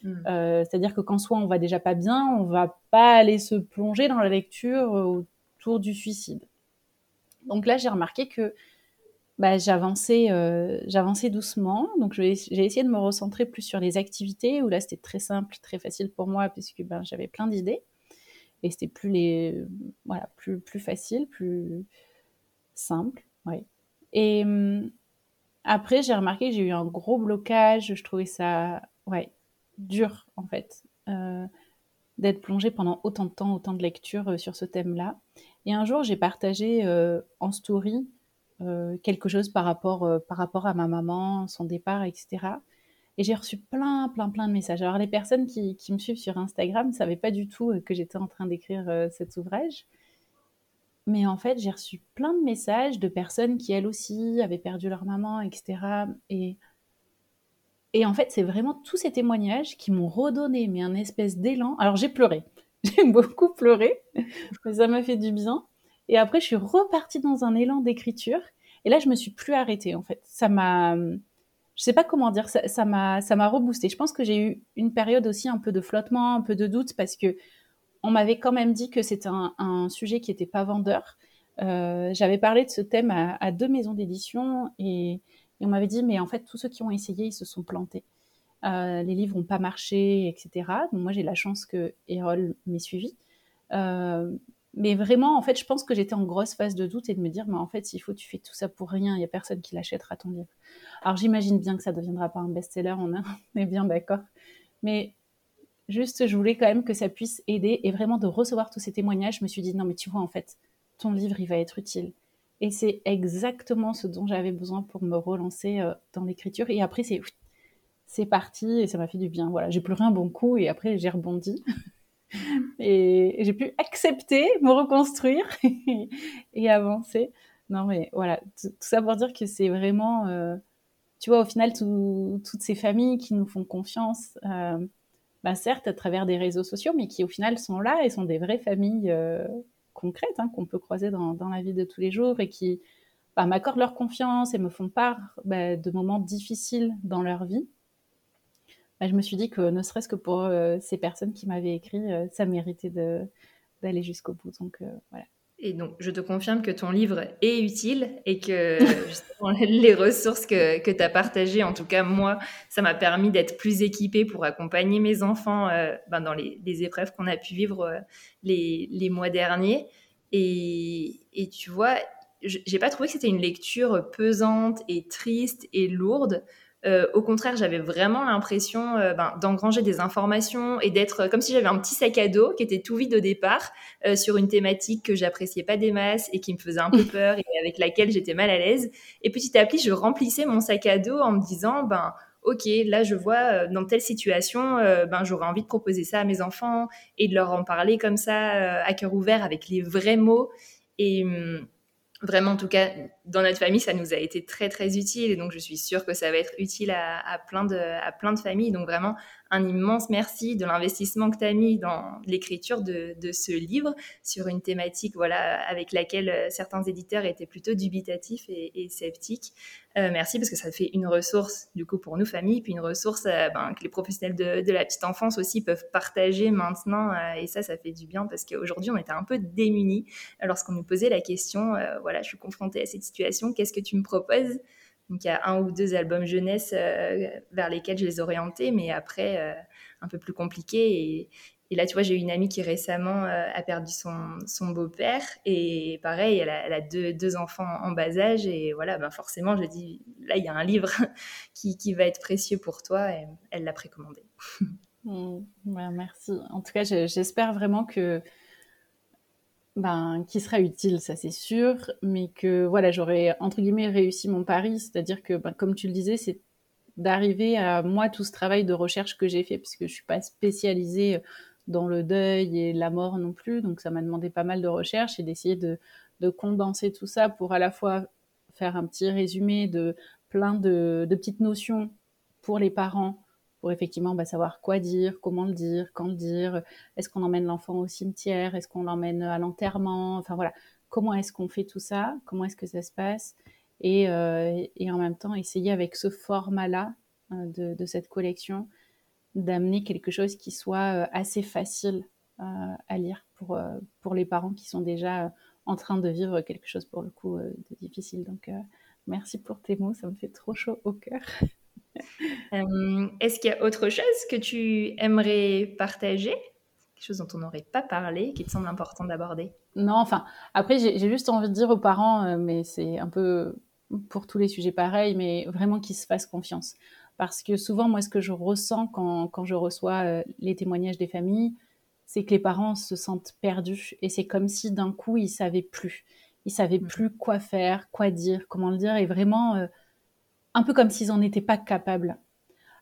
Mm. Euh, c'est-à-dire que quand soit on va déjà pas bien, on va pas aller se plonger dans la lecture autour du suicide. Donc là, j'ai remarqué que bah, j'avançais, euh, j'avançais doucement. Donc j'ai essayé de me recentrer plus sur les activités où là c'était très simple, très facile pour moi puisque ben, j'avais plein d'idées et c'était plus les, voilà, plus plus facile, plus simple, ouais. Et hum, après j'ai remarqué que j'ai eu un gros blocage. Je trouvais ça, ouais, dur, en fait, euh, d'être plongée pendant autant de temps, autant de lectures euh, sur ce thème-là. Et un jour, j'ai partagé euh, en story quelque chose par rapport, par rapport à ma maman, son départ, etc. Et j'ai reçu plein, plein, plein de messages. Alors, les personnes qui, me suivent sur Instagram ne savaient pas du tout que j'étais en train d'écrire cet ouvrage. Mais en fait, j'ai reçu plein de messages de personnes qui, elles aussi, avaient perdu leur maman, etc. Et et en fait, c'est vraiment tous ces témoignages qui m'ont redonné mais un espèce d'élan. Alors j'ai pleuré, [laughs] j'ai beaucoup pleuré, mais ça m'a fait du bien. Et après, je suis repartie dans un élan d'écriture. Et là, je me suis plus arrêtée en fait. Ça m'a, je sais pas comment dire, ça m'a, ça m'a reboosté. Je pense que j'ai eu une période aussi un peu de flottement, un peu de doute parce que on m'avait quand même dit que c'était un, sujet qui était pas vendeur. Euh, j'avais parlé de ce thème à, deux maisons d'édition et et on m'avait dit, mais en fait, tous ceux qui ont essayé, ils se sont plantés. Euh, les livres n'ont pas marché, etc. Donc moi, j'ai la chance que Erol m'ait suivi. Euh, mais vraiment, en fait, je pense que j'étais en grosse phase de doute et de me dire, mais en fait, s'il faut, tu fais tout ça pour rien, il n'y a personne qui l'achètera ton livre. Alors j'imagine bien que ça ne deviendra pas un best-seller, on, [laughs] on est bien d'accord. Mais juste, je voulais quand même que ça puisse aider et vraiment de recevoir tous ces témoignages, je me suis dit, non, mais tu vois, en fait, ton livre, il va être utile. Et c'est exactement ce dont j'avais besoin pour me relancer euh, dans l'écriture. Et après, c'est c'est parti et ça m'a fait du bien. Voilà, j'ai pleuré un bon coup et après j'ai rebondi. [laughs] et j'ai pu accepter, me reconstruire [laughs] et avancer. Non mais voilà, tout ça pour dire que c'est vraiment, euh, tu vois, au final, toutes ces familles qui nous font confiance, euh, bah, certes à travers des réseaux sociaux, mais qui au final sont là et sont des vraies familles concrètes hein, qu'on peut croiser dans, la vie de tous les jours et qui bah, m'accordent leur confiance et me font part bah, de moments difficiles dans leur vie, bah, je me suis dit que ne serait-ce que pour euh, ces personnes qui m'avaient écrit, euh, ça méritait d'aller jusqu'au bout. Donc euh, voilà. Et donc, je te confirme que ton livre est utile et que [laughs] les ressources que, que tu as partagées, en tout cas moi, ça m'a permis d'être plus équipée pour accompagner mes enfants ben, dans les, les épreuves qu'on a pu vivre les, les, mois derniers. Et, et tu vois, j'ai pas trouvé que c'était une lecture pesante et triste et lourde. Euh, au contraire, j'avais vraiment l'impression euh, ben, d'engranger des informations et d'être comme si j'avais un petit sac à dos qui était tout vide au départ euh, sur une thématique que j'appréciais pas des masses et qui me faisait un peu [laughs] peur et avec laquelle j'étais mal à l'aise. Et petit à petit, je remplissais mon sac à dos en me disant, ben ok, là je vois dans telle situation, ben j'aurais envie de proposer ça à mes enfants et de leur en parler comme ça à cœur ouvert avec les vrais mots. Et hum, vraiment, en tout cas, dans notre famille, ça nous a été très, très utile. Et donc, je suis sûre que ça va être utile à, plein, de, à plein de familles. Donc, vraiment, un immense merci de l'investissement que tu as mis dans l'écriture de, ce livre sur une thématique voilà, avec laquelle euh, certains éditeurs étaient plutôt dubitatifs et, sceptiques. Euh, merci parce que ça fait une ressource du coup pour nous familles, puis une ressource euh, ben, que les professionnels de, la petite enfance aussi peuvent partager maintenant. et ça, ça fait du bien parce qu'aujourd'hui, on était un peu démunis lorsqu'on nous posait la question, voilà, je suis confrontée à cette situation, qu'est-ce que tu me proposes? Donc il y a un ou deux albums jeunesse euh, vers lesquels je les orientais, mais après, euh, un peu plus compliqué. Et, là, tu vois, j'ai une amie qui récemment euh, a perdu son, beau-père. Et pareil, elle a, deux, enfants en bas âge. Et voilà, ben forcément, je dis, là, il y a un livre [laughs] qui, va être précieux pour toi. Et elle l'a précommandé. [laughs] Mmh. merci. En tout cas, j'espère vraiment que ben, qui sera utile, ça c'est sûr, mais que voilà, j'aurais entre guillemets réussi mon pari, c'est-à-dire que, ben, comme tu le disais, c'est d'arriver à moi tout ce travail de recherche que j'ai fait, puisque je suis pas spécialisée dans le deuil et la mort non plus, donc ça m'a demandé pas mal de recherche et d'essayer de, de, condenser tout ça pour à la fois faire un petit résumé de plein de petites notions pour les parents pour effectivement bah, savoir quoi dire, comment le dire, quand le dire, est-ce qu'on emmène l'enfant au cimetière, est-ce qu'on l'emmène à l'enterrement, enfin voilà, comment est-ce qu'on fait tout ça, comment est-ce que ça se passe, et, euh, en même temps essayer avec ce format-là euh, de, de, cette collection d'amener quelque chose qui soit euh, assez facile à lire pour, pour les parents qui sont déjà en train de vivre quelque chose pour le coup de difficile. Donc merci pour tes mots, ça me fait trop chaud au cœur. [laughs] Euh, est-ce qu'il y a autre chose que tu aimerais partager? Quelque chose dont on n'aurait pas parlé, qui te semble important d'aborder? Non, enfin, après, j'ai juste envie de dire aux parents, euh, mais c'est un peu pour tous les sujets pareils, mais vraiment qu'ils se fassent confiance. Parce que souvent, moi, ce que je ressens quand, quand je reçois euh, les témoignages des familles, c'est que les parents se sentent perdus et c'est comme si d'un coup, ils savaient plus. Ils savaient mmh. plus quoi faire, quoi dire, comment le dire, et vraiment un peu comme s'ils n'en étaient pas capables,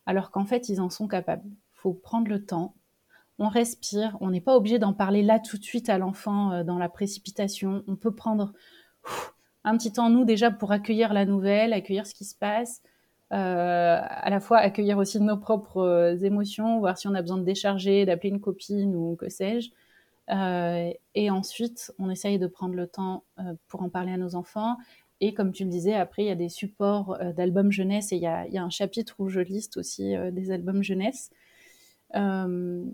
alors qu'en fait, ils en sont capables. Il faut prendre le temps, on respire, on n'est pas obligé d'en parler là tout de suite à l'enfant euh, dans la précipitation. On peut prendre un petit temps, nous, déjà, pour accueillir la nouvelle, accueillir ce qui se passe, euh, à la fois accueillir aussi nos propres euh, émotions, voir si on a besoin de décharger, d'appeler une copine ou que sais-je. et ensuite, on essaye de prendre le temps pour en parler à nos enfants et comme tu le disais, après, il y a des supports euh, d'albums jeunesse et il y, a, un chapitre où je liste aussi euh, des albums jeunesse euh,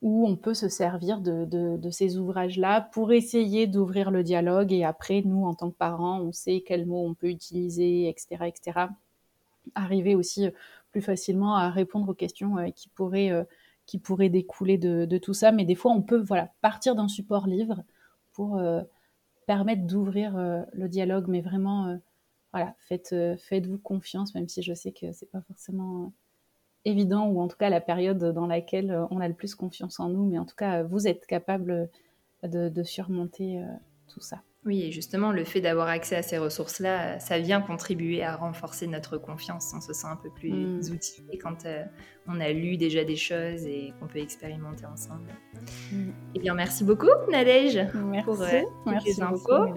où on peut se servir de, ces ouvrages-là pour essayer d'ouvrir le dialogue. Et après, nous, en tant que parents, on sait quels mots on peut utiliser, etc., etc. Arriver aussi plus facilement à répondre aux questions qui pourraient découler de, tout ça. Mais des fois, on peut partir d'un support livre pour permettre d'ouvrir euh, le dialogue, mais vraiment, euh, voilà, euh, faites-vous confiance, même si je sais que c'est pas forcément évident, ou en tout cas la période dans laquelle on a le plus confiance en nous, mais en tout cas, vous êtes capable de surmonter tout ça. Oui, et justement, le fait d'avoir accès à ces ressources-là, ça vient contribuer à renforcer notre confiance. On se sent un peu plus mm. outillé quand euh, on a lu déjà des choses et qu'on peut expérimenter ensemble. Mm. Eh bien, merci beaucoup, Nadège, pour euh, merci les infos.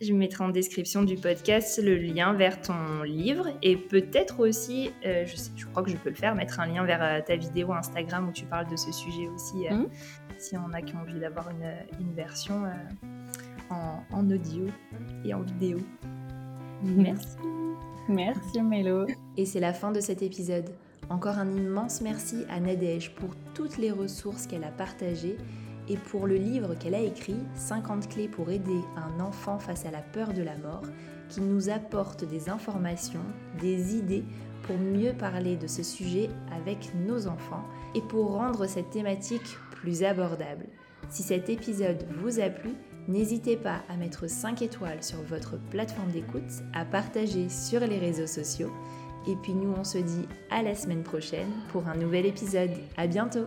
Je mettrai en description du podcast le lien vers ton livre et peut-être aussi, euh, je, je, crois que je peux le faire, mettre un lien vers ta vidéo Instagram où tu parles de ce sujet aussi, mm. si on a qui ont envie d'avoir une, une, version en, audio et en vidéo. Merci. Merci Mélo. Et c'est la fin de cet épisode. Encore un immense merci à Nadège pour toutes les ressources qu'elle a partagées et pour le livre qu'elle a écrit 50 clés pour aider un enfant face à la peur de la mort qui nous apporte des informations, des idées pour mieux parler de ce sujet avec nos enfants et pour rendre cette thématique plus abordable. Si cet épisode vous a plu, N'hésitez pas à mettre 5 étoiles sur votre plateforme d'écoute, à partager sur les réseaux sociaux. Et puis nous, on se dit à la semaine prochaine pour un nouvel épisode. À bientôt!